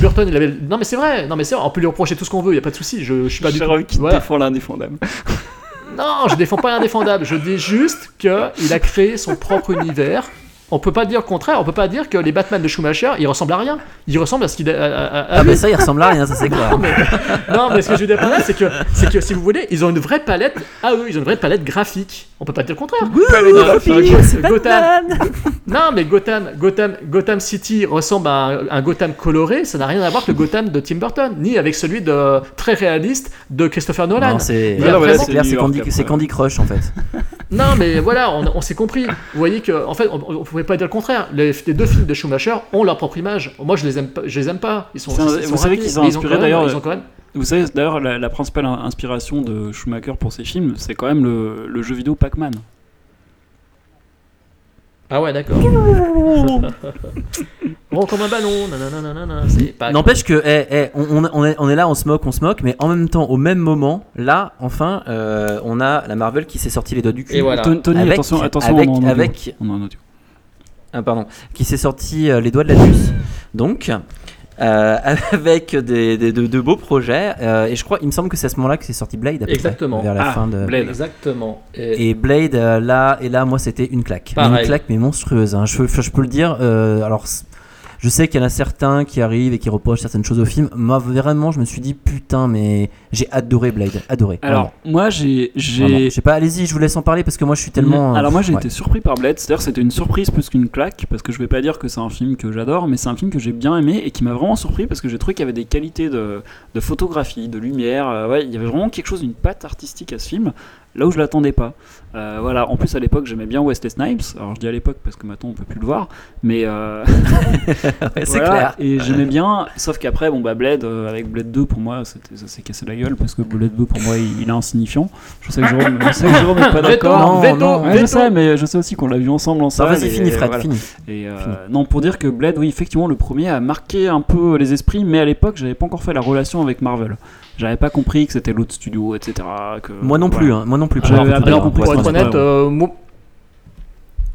Burton il avait non mais c'est vrai non mais c'est vrai on peut lui reprocher tout ce qu'on veut il y a pas de souci je, je suis pas du tout voilà. défend non je défends pas l'indéfendable je dis juste que il a créé son propre univers on peut pas dire le contraire, on peut pas dire que les Batman de Schumacher, ils ressemblent à rien. Ils ressemblent à ce qu'il a. à- à- à Ah bah ça, il ressemble à rien, ça c'est clair. Non mais, non, mais ce que je veux dire par là, c'est que, c'est que si vous voulez, ils ont une vraie palette à eux, ils ont une vraie palette graphique. On peut pas dire le contraire. Gotham, non, mais Gotham, Gotham, Gotham City ressemble à un, un Gotham coloré, ça n'a rien à voir avec le Gotham de Tim Burton, ni avec celui de très réaliste de Christopher Nolan. Non, c'est c'est vraiment- clair, c'est c'est New Candy, Crush en fait. Non, mais voilà, on, on s'est compris. Vous voyez que, en fait, on, on pouvait pas dire le contraire. Les, les deux films de Schumacher ont leur propre image. Moi, je les aime. Je les aime pas. Ils sont. C'est un- ils vous savez qu'ils sont inspirés, d'ailleurs, Ils ont quand même. Vous savez, d'ailleurs, la, la principale in- inspiration de Schumacher pour ses films, c'est quand même le, le jeu vidéo Pac-Man. Ah ouais, d'accord. bon, comme un ballon. N'empêche que, eh, eh, on, on- on est, on est là, on se moque, on se moque, mais en même temps, au même moment, là, enfin, euh, on a la Marvel qui s'est sorti les doigts du cul. Et voilà. Ton- Tony, Avec- attention, attention, avec- on en audio. avec- en audio. Ah, pardon, qui s'est sorti euh, les doigts de la puce. Donc, euh, avec des, des- de, de beaux projets. euh, et je crois, il me semble que c'est à ce moment-là que c'est sorti Blade. à peu près, Exactement. vers la Ah, fin de. Blade. Exactement. Et- Et Blade, euh, là, et là, moi, c'était une claque. Pareil. Une claque, mais monstrueuse. hein. Je, je peux le dire. euh, alors, je sais qu'il y en a certains qui arrivent et qui reprochent certaines choses au film. Moi, vraiment, je me suis dit, putain, mais j'ai adoré Blade. Adoré. Alors, moi, j'ai. Vraiment. Vraiment. j'ai Je sais pas, allez-y, je vous laisse en parler parce que moi, je suis tellement. Alors moi j'ai ouais. été surpris par Blade, c'est-à-dire c'était une surprise plus qu'une claque, parce que je vais pas dire que c'est un film que j'adore, mais c'est un film que j'ai bien aimé et qui m'a vraiment surpris parce que j'ai trouvé qu'il y avait des qualités de, de photographie, de lumière, euh, ouais, il y avait vraiment quelque chose d'une patte artistique à ce film, là où je l'attendais pas. Euh, voilà, en plus à l'époque j'aimais bien Wesley Snipes, alors je dis à l'époque parce que maintenant on peut plus le voir, mais euh, Ouais, c'est voilà, clair. Et j'aimais bien, sauf qu'après, bon bah Blade, euh, avec Blade 2 pour moi, c'était- ça s'est cassé la gueule parce que Blade 2 pour moi il, il est insignifiant. Je sais que Jérôme, je sais que Jérôme pas d'accord. Non, non, Ouais, je sais, mais je sais aussi qu'on l'a vu ensemble en salle. vas-y, fini, Fred, voilà. fini. Et euh, Fini. non, pour dire que Blade, oui, effectivement, le premier a marqué un peu les esprits, mais à l'époque, j'avais pas encore fait la relation avec Marvel. J'avais pas compris que c'était l'autre studio, etc. Que, Moi non plus, hein, moi non plus. J'avais honnête, compris ouais, être honnête, euh, moi-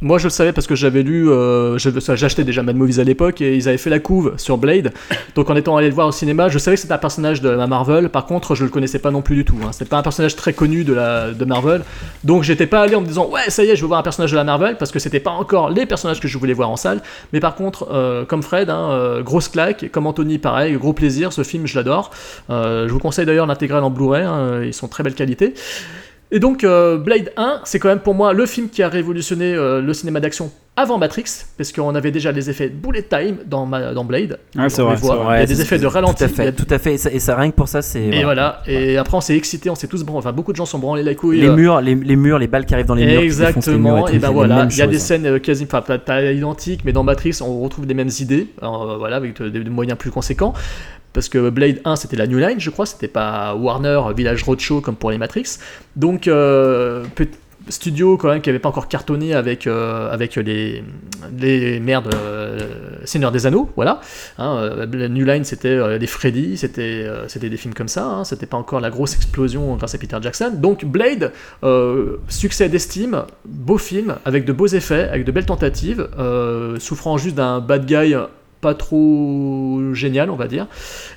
Moi, je le savais parce que j'avais lu, euh, j'achetais déjà Mad Movies à l'époque et ils avaient fait la couve sur Blade. Donc, en étant allé le voir au cinéma, je savais que c'était un personnage de la Marvel. Par contre, je le connaissais pas non plus du tout. Hein. C'était pas un personnage très connu de la de Marvel. Donc, j'étais pas allé en me disant ouais, ça y est, je veux voir un personnage de la Marvel parce que c'était pas encore les personnages que je voulais voir en salle. Mais par contre, euh, comme Fred, hein, euh, grosse claque. Comme Anthony, pareil, gros plaisir. Ce film, je l'adore. Je vous conseille d'ailleurs l'intégrale en Blu-ray. hein, ils sont très belle qualité. Et donc, euh, Blade 1, c'est quand même pour moi le film qui a révolutionné euh, le cinéma d'action avant Matrix, parce qu'on avait déjà les effets bullet time dans, ma- dans Blade. Ouais, c'est vrai, les voit. c'est Il y vrai. a des effets de ralenti. Tout à a fait, tout à fait. Et ça, et ça, rien que pour ça, c'est. et voilà, et après on s'est excité, on s'est tous branlés, enfin beaucoup de gens sont branlés la couille. Les euh, murs, les, les murs, les balles qui arrivent dans les murs. les Exactement, et c'est ben les voilà, il y a des scènes euh, quasi, enfin pas, identiques, mais dans Matrix on retrouve des mêmes idées, alors, euh, voilà, avec de- des, des moyens plus conséquents. Parce que Blade 1 c'était la New Line, je crois, c'était pas Warner Village Roadshow comme pour les Matrix. Donc, euh, studio quand même qui avait pas encore cartonné avec, euh, avec les, les merdes euh, Seigneur des Anneaux, voilà. Hein, la New Line c'était des Freddy, c'était c'était des films comme ça, hein, c'était pas encore la grosse explosion grâce à Peter Jackson. Donc Blade, succès d'estime, beau film, avec de beaux effets, avec de belles tentatives, souffrant juste d'un bad guy pas trop génial, on va dire.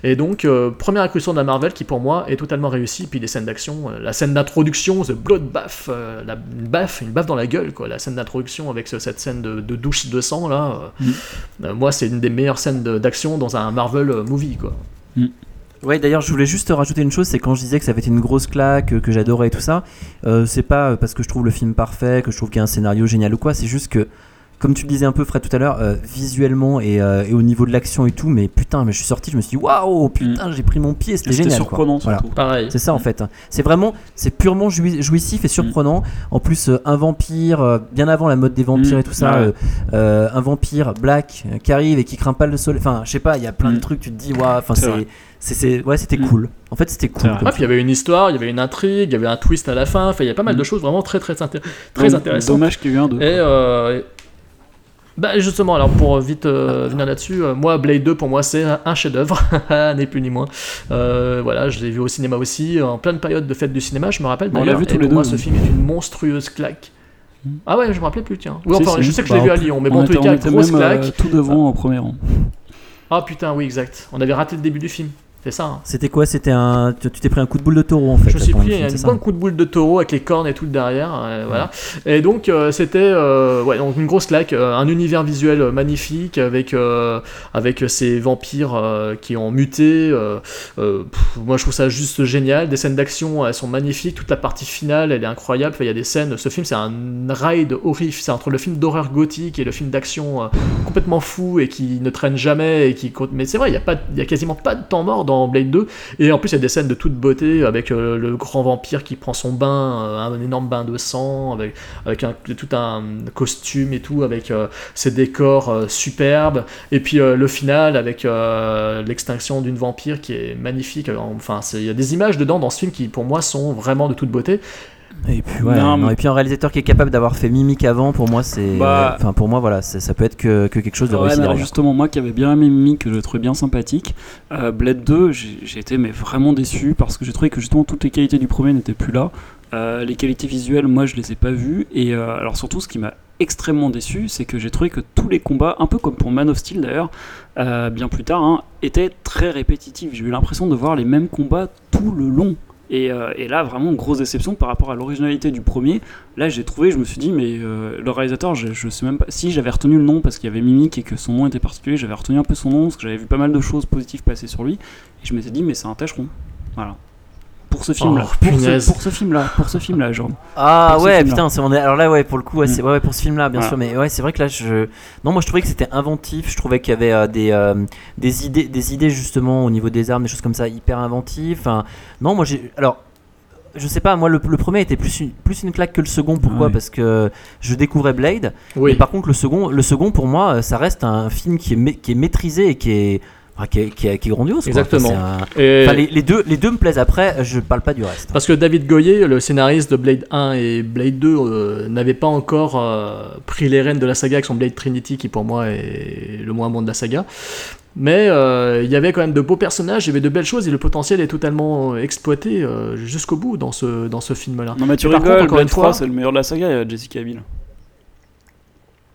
Et donc, euh, première incursion de la Marvel qui, pour moi, est totalement réussie. Puis les scènes d'action, euh, la scène d'introduction, The Bloodbath, euh, la, une baffe, une baffe dans la gueule, quoi. La scène d'introduction avec ce- cette scène de, de douche de sang, là. euh, euh, moi, c'est une des meilleures scènes d'action dans un Marvel movie, quoi. Ouais, d'ailleurs, je voulais juste rajouter une chose, c'est quand je disais que ça avait été une grosse claque, que, que j'adorais et tout ça, euh, c'est pas parce que je trouve le film parfait, que je trouve qu'il y a un scénario génial ou quoi, c'est juste que, comme tu le disais un peu, Fred, tout à l'heure, euh, visuellement et, euh, et au niveau de l'action et tout, mais putain, mais je suis sorti, je me suis dit, waouh, putain, j'ai pris mon pied, c'était C'était génial. quoi. surprenant Voilà. surtout. Pareil. C'est ça en fait. C'est vraiment, c'est purement joui- jouissif et surprenant. En plus, euh, un vampire, euh, bien avant la mode des vampires Mm. et tout ça, Ouais. euh, euh, un vampire black euh, qui arrive et qui craint pas le soleil. Enfin, je sais pas, il y a plein de Mm. trucs. Tu te dis, waouh, enfin, C'est c'est, vrai. c'est, c'est- ouais, c'était Mm. cool. En fait, c'était cool. Puis il y avait une histoire, il y avait une intrigue, il y avait un twist à la fin, enfin, il y a pas mal de Mm. choses vraiment très, très, inté- très intéressantes. Dommage qu'il y ait eu un 2. Et euh, bah justement, alors pour vite euh, venir là-dessus, euh, moi Blade 2 pour moi c'est un- un chef-d'œuvre, ni plus ni moins. Euh, voilà, je l'ai vu au cinéma aussi en pleine période de fête du cinéma, je me rappelle. On l'a vu et tous les pour moi deux, ce hein. film est une monstrueuse claque. Mm. Ah ouais, je me rappelais plus tiens. Oui, enfin, je sais que je Bah, l'ai vu à Lyon, mais on bon, en on cas, grosse même euh, claque. tout devant au premier rang. Ah putain, oui, exact. On avait raté le début du film. C'est ça. hein. C'était quoi? C'était un. Tu t'es pris un coup de boule de taureau en fait. Je me suis pris film, un bon coup de boule de taureau avec les cornes et tout derrière, euh, voilà. Et donc euh, c'était euh, ouais, donc une grosse claque, un univers visuel magnifique avec avec ces vampires qui ont muté. pff, moi je trouve ça juste génial. Des scènes d'action elles sont magnifiques. Toute la partie finale elle est incroyable. Enfin, Il y a des scènes. Ce film c'est un ride horrifique. C'est entre le film d'horreur gothique et le film d'action complètement fou et qui ne traîne jamais et qui mais c'est vrai il y a pas il y a quasiment pas de temps mort dans Blade 2 et en plus, il y a des scènes de toute beauté avec euh, le grand vampire qui prend son bain, euh, un énorme bain de sang, avec, avec tout un costume et tout, avec euh, ses décors superbes. Et puis le final avec l'extinction d'une vampire qui est magnifique. Enfin, il y a des images dedans dans ce film qui, pour moi, sont vraiment de toute beauté. Et puis, ouais, Non, non, mais- et puis un réalisateur qui est capable d'avoir fait Mimic avant, pour moi, c'est. Bah- Enfin, pour moi, voilà, ça peut être que, que quelque chose de Ouais, réussi alors justement, moi qui avais bien aimé Mimi, que je trouvais bien sympathique, euh, Blade 2, j'ai j'ai été mais vraiment déçu parce que j'ai trouvé que justement toutes les qualités du premier n'étaient plus là. Euh, les qualités visuelles, moi je les ai pas vues. Et euh, alors surtout, ce qui m'a extrêmement déçu, c'est que j'ai trouvé que tous les combats, un peu comme pour Man of Steel d'ailleurs, euh, bien plus tard, hein, étaient très répétitifs. J'ai eu l'impression de voir les mêmes combats tout le long. Et, euh, et là, vraiment, grosse déception par rapport à l'originalité du premier. Là, j'ai trouvé, je me suis dit, mais euh, le réalisateur, je, je sais même pas. Si j'avais retenu le nom parce qu'il y avait Mimic et que son nom était particulier, j'avais retenu un peu son nom parce que j'avais vu pas mal de choses positives passer sur lui. Et je m'étais dit, mais c'est un tâcheron. Voilà. Pour ce film-là. Oh, pour, ce, pour ce film-là. Pour ce film-là, genre. Ah ouais, putain, c'est- on est, alors là, ouais, pour le coup, ouais, Mm. c'est, ouais, ouais, pour ce film-là, bien Voilà. sûr, mais ouais, c'est vrai que là, je, non, moi, je trouvais que c'était inventif. Je trouvais qu'il y avait euh, des, euh, des idées, des idées justement au niveau des armes, des choses comme ça, hyper inventives. Enfin, non, moi, j'ai, alors. Je sais pas, moi le, le premier était plus une, plus une claque que le second. Pourquoi? Ah. Parce que je découvrais Blade. Oui. Mais par contre, le second, le second pour moi, ça reste un film qui est, ma- qui est maîtrisé et qui est, enfin, qui est, qui est- qui est grandiose. quoi. Exactement. Enfin, c'est un- Et- enfin, les, les deux, les deux me plaisent. Après, je parle pas du reste. Parce que David Goyer, le scénariste de Blade 1 et Blade 2, euh, n'avait pas encore euh, pris les rênes de la saga avec son Blade Trinity, qui pour moi est le moins bon de la saga. Mais euh, il y avait quand même de beaux personnages, il y avait de belles choses, et le potentiel est totalement exploité euh, jusqu'au bout dans ce, dans ce film-là. Non, mais tu rigoles, contre, encore Blade une 3, fois- c'est le meilleur de la saga, il y a Jessica Biel.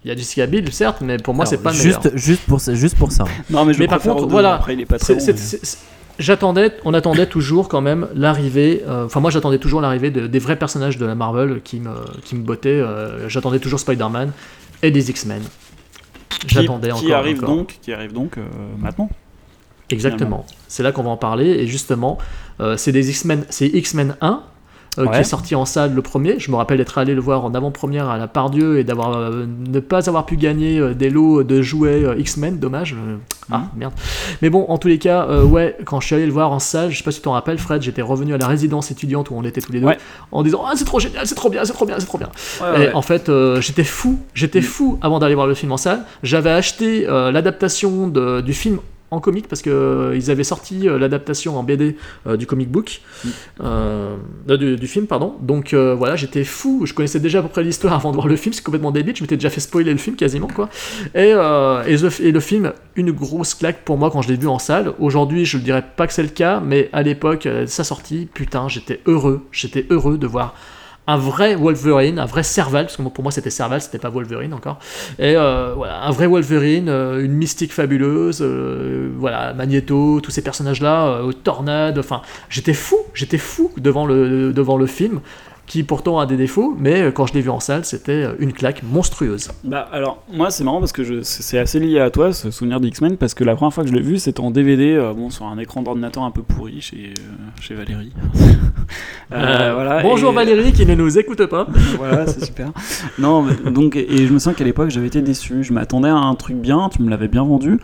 Il y a Jessica Biel, certes, mais pour moi, c'est pas le meilleur. juste, juste pour ça- juste pour ça. Non, mais je Mais par contre, voilà, Après, il est pas très J'attendais, on attendait toujours quand même l'arrivée. euh, Enfin, moi, j'attendais toujours l'arrivée de- des vrais personnages de la Marvel qui me, qui me bottaient. euh, j'attendais toujours Spider-Man et des X-Men. Qui, J'attendais qui encore. arrive encore. donc, qui arrive donc euh, maintenant. Exactement. C'est là qu'on va en parler. Et justement, euh, c'est des X-Men. C'est X-Men 1. Euh, qui est sorti en salle le premier. Je me rappelle d'être allé le voir en avant-première à la Pardieu et d'avoir euh, ne pas avoir pu gagner euh, des lots de jouets X-Men, dommage. Ah Mhm. merde. Mais bon, en tous les cas, ouais, quand je suis allé le voir en salle, je sais pas si tu t'en rappelles, Fred, j'étais revenu à la résidence étudiante où on était tous les deux Ouais. en disant ah c'est trop génial, c'est trop bien, c'est trop bien, c'est trop bien. Ouais, Et en fait, j'étais fou, j'étais Mm. fou avant d'aller voir le film en salle. J'avais acheté l'adaptation du film en comic parce que euh, ils avaient sorti euh, l'adaptation en BD euh, du comic book Mm. du, du film pardon. Donc voilà, j'étais fou. Je connaissais déjà à peu près l'histoire avant de voir le film. C'est complètement débile. Je m'étais déjà fait spoiler le film quasiment quoi. Et, et, le film, une grosse claque pour moi quand je l'ai vu en salle. Aujourd'hui, je ne dirais pas que c'est le cas, mais à l'époque, sa sortie, putain, j'étais heureux. J'étais heureux de voir un vrai Wolverine, un vrai Serval, parce que pour moi c'était Serval, c'était pas Wolverine encore. Et euh, un vrai Wolverine, euh, une mystique fabuleuse, euh, voilà, Magneto, tous ces personnages-là, Tornade, enfin, j'étais fou, j'étais fou devant le film, qui pourtant a des défauts, mais euh, quand je l'ai vu en salle, c'était euh, une claque monstrueuse. Bah alors moi c'est marrant parce que c'est assez lié à toi ce souvenir d'X-Men parce que la première fois que je l'ai vu c'était en DVD euh, bon sur un écran d'ordinateur un peu pourri chez euh, chez Valérie. Euh, voilà, bonjour et- Valérie qui ne nous écoute pas. voilà, c'est super. Non, mais donc, et je me sens qu'à l'époque, j'avais été déçu. Je m'attendais à un truc bien, tu me l'avais bien vendu.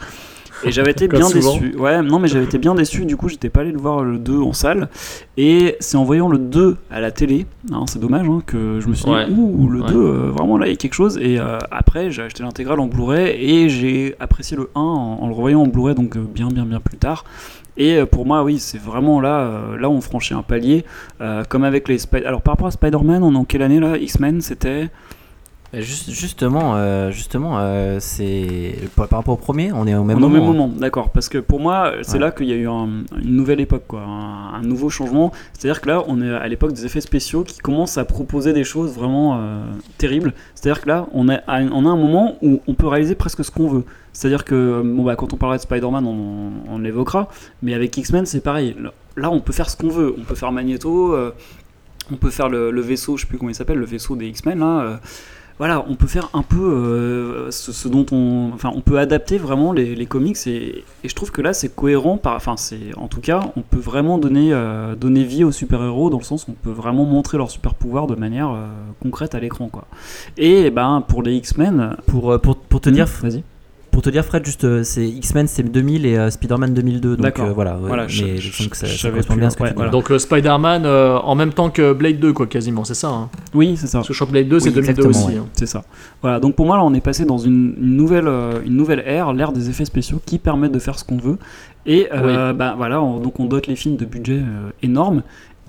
Et j'avais été bien souvent. déçu. Ouais, non, mais j'avais été bien déçu. Du coup, j'étais pas allé le voir le 2 en salle. Et c'est en voyant le 2 à la télé, hein, c'est dommage, hein, que je me suis dit, ouh, le Ouais. 2, euh, vraiment là, il y a quelque chose. Et euh, après, j'ai acheté l'intégrale en Blu-ray et j'ai apprécié le 1 en, en le revoyant en Blu-ray, donc euh, bien, bien, bien plus tard. Et pour moi, oui, c'est vraiment là, là, on franchit un palier, euh, comme avec les Spider. Alors par rapport à Spider-Man, on est en quelle année là? X-Men, c'était justement, euh, justement, euh, c'est par rapport au premier, on est au même On est au moment. même moment, d'accord. Parce que pour moi, c'est Ouais. là qu'il y a eu un- une nouvelle époque, quoi, un, un nouveau changement. C'est-à-dire que là, on est à l'époque des effets spéciaux qui commencent à proposer des choses vraiment euh, terribles. C'est-à-dire que là, on, est à- on a un moment où on peut réaliser presque ce qu'on veut. C'est-à-dire que, bon, bah, quand on parlera de Spider-Man, on, on l'évoquera. Mais avec X-Men, c'est pareil. Là, on peut faire ce qu'on veut. On peut faire Magneto, on peut faire le, le vaisseau, je sais plus comment il s'appelle, le vaisseau des X-Men, là. Voilà, on peut faire un peu euh, ce, ce dont on, enfin, on peut adapter vraiment les, les comics et, et je trouve que là c'est cohérent. Par, enfin, c'est, en tout cas, on peut vraiment donner, euh, donner vie aux super héros dans le sens où on peut vraiment montrer leurs super pouvoirs de manière euh, concrète à l'écran, quoi. Et ben pour les X-Men, Pour, pour, pour te dire, vas-y. Pour te dire Fred, juste euh, c'est X-Men c'est 2000 et euh, Spider-Man 2002. Donc euh, voilà, ouais, Voilà, mais je- je, je- sens que ça, correspond bien à ce que ouais, tu dis. voilà. Donc euh, Spider-Man euh, en même temps que Blade 2, quoi, quasiment, c'est ça. hein. Oui, c'est ça. Parce que je crois que Blade 2, c'est Oui, 2002 exactement, aussi. ouais. hein. C'est ça. Voilà, donc pour moi là on est passé dans une, une nouvelle, euh, une nouvelle ère, l'ère des effets spéciaux qui permettent de faire ce qu'on veut. Et euh, bah, voilà, on- donc on dote les films de budget euh, énorme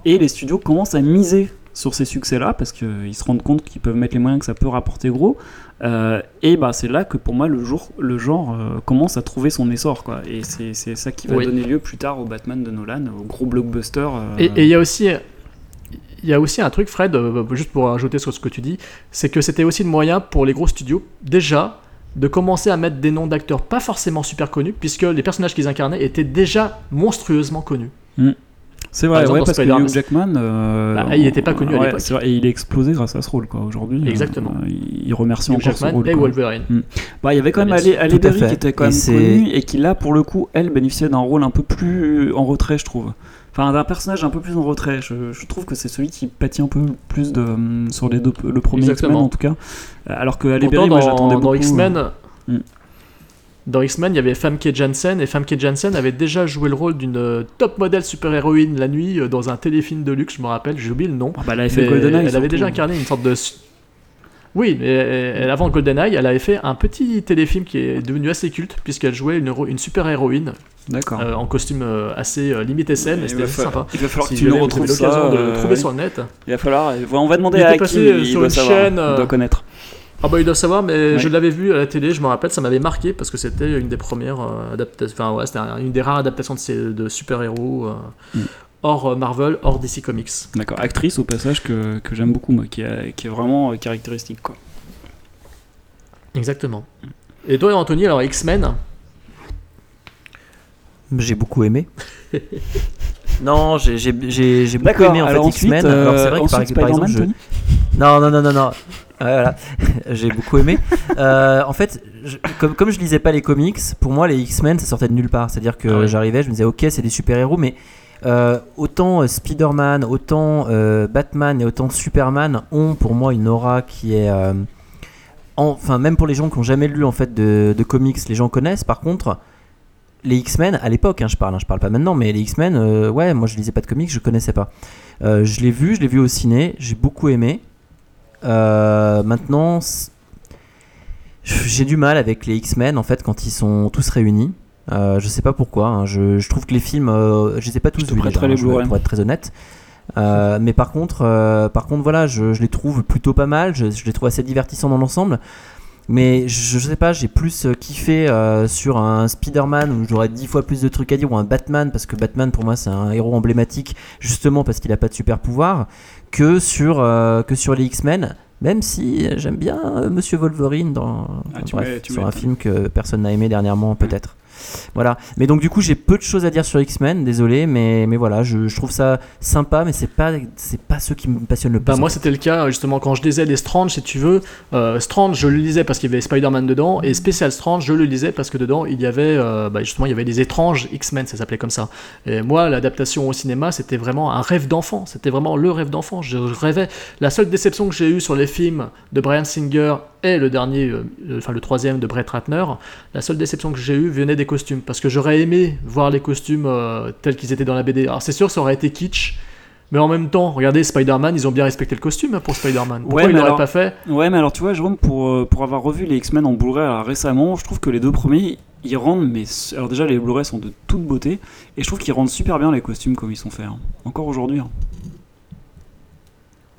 et les studios commencent à miser sur ces succès-là parce qu'ils se rendent compte qu'ils peuvent mettre les moyens que ça peut rapporter gros. Euh, et bah c'est là que pour moi le, jour, le genre euh, commence à trouver son essor quoi. Et c'est ça qui va Oui. donner lieu plus tard au Batman de Nolan, au gros blockbuster. euh, Et il y a aussi. Il y a aussi un truc, Fred, euh, juste pour ajouter sur ce que tu dis, c'est que c'était aussi le moyen pour les gros studios, déjà, de commencer à mettre des noms d'acteurs pas forcément super connus, puisque les personnages qu'ils incarnaient étaient déjà monstrueusement connus. C'est Par vrai, exemple, ouais, dans parce que Hugh Jackman, euh, Bah, il était pas connu à ouais, l'époque. vrai, et il est explosé grâce à ce rôle, quoi. Aujourd'hui, euh, Exactement. euh, il remercie Hugh encore ce Jackman rôle. et. Wolverine. Bah, il y avait quand même Ali, Berry qui était quand Et même connue et qui là, pour le coup, elle bénéficiait d'un rôle un peu plus en retrait, je trouve. Enfin, d'un personnage un peu plus en retrait. Je, je trouve que c'est celui qui pâtit un peu plus de, hum, sur les deux, le premier X-Men Exactement. en tout cas. Euh, Alors que Ali Berry, moi j'attendais dans beaucoup. X-Men, Mm. Dans X-Men, il y avait Famke Janssen, et Famke Janssen avait déjà joué le rôle d'une euh, top modèle super-héroïne la nuit euh, dans un téléfilm de luxe, je me rappelle, j'ai oublié le nom. Ah, bah, elle avait fait Mais GoldenEye. elle avait surtout. déjà incarné une sorte de. Oui, mais elle- avant GoldenEye, elle avait fait un petit téléfilm qui est devenu assez culte, puisqu'elle jouait une, héro- une super-héroïne D'accord. euh, en costume euh, assez euh, limité scène, et c'était assez sympa. Il va falloir Si que tu nous retrouves l'occasion de euh, trouver sur le net. Il va falloir. On va demander Il à euh, il sur doit une savoir, chaîne, euh, doit connaître. Ah bah ils doivent savoir, mais Ouais. je l'avais vu à la télé, je me rappelle, ça m'avait marqué parce que c'était une des premières euh, adaptations, enfin ouais, c'était un- une des rares adaptations de, ces- de super-héros euh, Mm. hors euh, Marvel, hors DC Comics. D'accord, actrice au passage que, que j'aime beaucoup, moi, qui, est- qui est vraiment euh, caractéristique. Quoi. Exactement. Et toi, Anthony, alors X-Men? J'ai beaucoup aimé. non, j'ai j'ai- j'ai- j'ai beaucoup aimé en fait X-Men. Alors c'est vrai que par, exemple, je- non, non, non, non, non. Ouais, voilà, j'ai beaucoup aimé. Euh, en fait, je- comme, comme je lisais pas les comics, pour moi les X-Men ça sortait de nulle part. C'est-à-dire que Ah ouais. j'arrivais, je me disais ok c'est des super héros, mais euh, autant euh, Spider-Man, autant Batman et autant Superman ont pour moi une aura qui est enfin même pour les gens qui ont jamais lu en fait de, de comics, les gens connaissent. Par contre, les X-Men à l'époque, hein, je parle, hein, je parle pas maintenant, mais les X-Men, ouais, moi je lisais pas de comics, je connaissais pas. Je l'ai vu, je l'ai vu au ciné, j'ai beaucoup aimé. Euh, maintenant, j'ai du mal avec les X-Men en fait quand ils sont tous réunis. Euh, je sais pas pourquoi. hein, Je, je trouve que les films, euh, je les ai pas tous vus hein, pour être très honnête. Euh, mais par contre, par contre, voilà, je, je les trouve plutôt pas mal. Je, je les trouve assez divertissants dans l'ensemble. Mais je, je sais pas, j'ai plus kiffé sur un Spider-Man où j'aurais dix fois plus de trucs à dire ou un Batman parce que Batman pour moi c'est un héros emblématique justement parce qu'il a pas de super pouvoir que sur euh, que sur les X-Men. Même si j'aime bien euh, Monsieur Wolverine dans Ah, bref, mets- sur un film que personne n'a aimé dernièrement peut-être. Voilà. Mais donc du coup j'ai peu de choses à dire sur X-Men, désolé, mais mais voilà, je, je trouve ça sympa, mais c'est pas c'est pas ceux qui me passionnent le plus. Bah, en moi, c'était le cas justement quand je lisais les Strange, si tu veux. Euh, Strange, je le lisais parce qu'il y avait Spider-Man dedans, et Special Strange, je le lisais parce que dedans il y avait euh, bah, justement il y avait des étranges X-Men, ça s'appelait comme ça. Et moi, l'adaptation au cinéma, c'était vraiment un rêve d'enfant. C'était vraiment le rêve d'enfant. Je rêvais. La seule déception que j'ai eue sur les films de Brian Singer et le dernier, euh, enfin le troisième de Brett Ratner, la seule déception que j'ai eue venait des costumes, parce que j'aurais aimé voir les costumes euh, tels qu'ils étaient dans la BD. Alors c'est sûr, ça aurait été kitsch. Mais en même temps, regardez Spider-Man, ils ont bien respecté le costume hein, pour Spider-Man. Pourquoi Ouais, ils l'auraient pas fait? Ouais, mais alors tu vois, Jérôme, pour, euh, pour avoir revu les X-Men en Blu-ray récemment, je trouve que les deux premiers, ils rendent, mais alors déjà les Blu-ray sont de toute beauté, et je trouve qu'ils rendent super bien les costumes comme ils sont faits, hein. encore aujourd'hui. hein.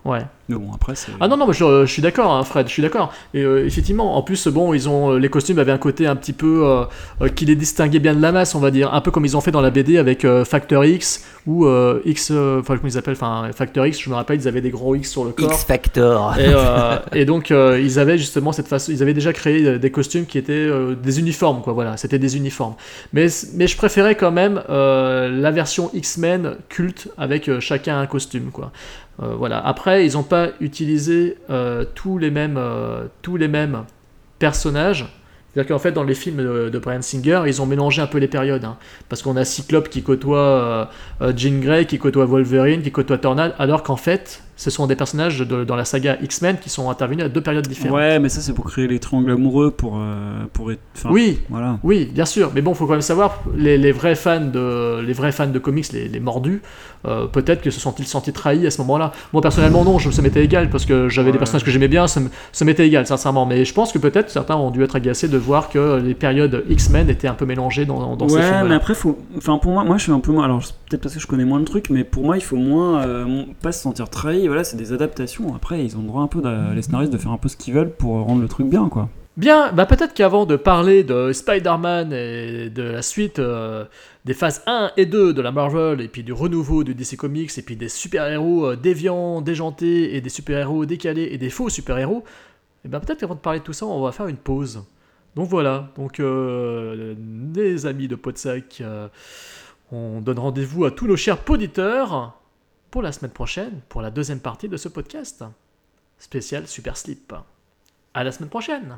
Ouais. Mais bon, après, c'est. Ah non, non, mais je, je suis d'accord, hein, Fred, je suis d'accord. Et euh, effectivement, en plus, bon, ils ont, les costumes avaient un côté un petit peu euh, euh, qui les distinguait bien de la masse, on va dire. Un peu comme ils ont fait dans la BD avec euh, Factor X ou euh, X, enfin, comment ils appellent, enfin, Factor X, je me rappelle, ils avaient des gros X sur le corps. X Factor. Et, euh, et donc euh, ils avaient justement cette façon, ils avaient déjà créé des costumes qui étaient euh, des uniformes, quoi. Voilà, c'était des uniformes. Mais mais je préférais quand même euh, la version X-Men culte avec euh, chacun un costume, quoi. Euh, voilà. Après, ils n'ont pas utilisé euh, tous les mêmes euh, tous les mêmes personnages. C'est-à-dire qu'en fait, dans les films de, de Brian Singer, ils ont mélangé un peu les périodes. hein. Parce qu'on a Cyclope qui côtoie euh, euh, Jean Grey, qui côtoie Wolverine, qui côtoie Tornade, alors qu'en fait, ce sont des personnages de- dans la saga X-Men qui sont intervenus à deux périodes différentes. Ouais, mais ça, c'est pour créer les triangles amoureux, pour. euh, pour être... Oui, Voilà. oui, bien sûr, mais bon, faut quand même savoir, les, les vrais fans de, les vrais fans de comics, les, les mordus, euh, peut-être que se sont-ils sentis trahis à ce moment-là. Moi, personnellement, non, je, ça m'était égal, parce que j'avais des Ouais. personnages que j'aimais bien, ça, m'était égal, sincèrement. Mais je pense que peut-être certains ont dû être agacés de voir que les périodes X-Men étaient un peu mélangées dans, dans ces ouais, films. mais après, faut. Enfin, pour moi, moi, je suis un peu moins. Alors, peut-être parce que je connais moins de trucs, mais pour moi, il faut moins. euh, pas se sentir trahi. Voilà, c'est des adaptations. Après, ils ont le droit un peu, de- les scénaristes, de faire un peu ce qu'ils veulent pour rendre le truc bien, quoi. Bien, bah peut-être qu'avant de parler de Spider-Man et de la suite euh, des phases 1 et 2 de la Marvel, et puis du renouveau du DC Comics, et puis des super-héros euh, déviants, déjantés, et des super-héros décalés, et des faux super-héros, et bien peut-être qu'avant de parler de tout ça, on va faire une pause. Donc voilà, donc euh, les amis de Podsac, euh, on donne rendez-vous à tous nos chers poditeurs pour la semaine prochaine, pour la deuxième partie de ce podcast spécial Super Slip. À la semaine prochaine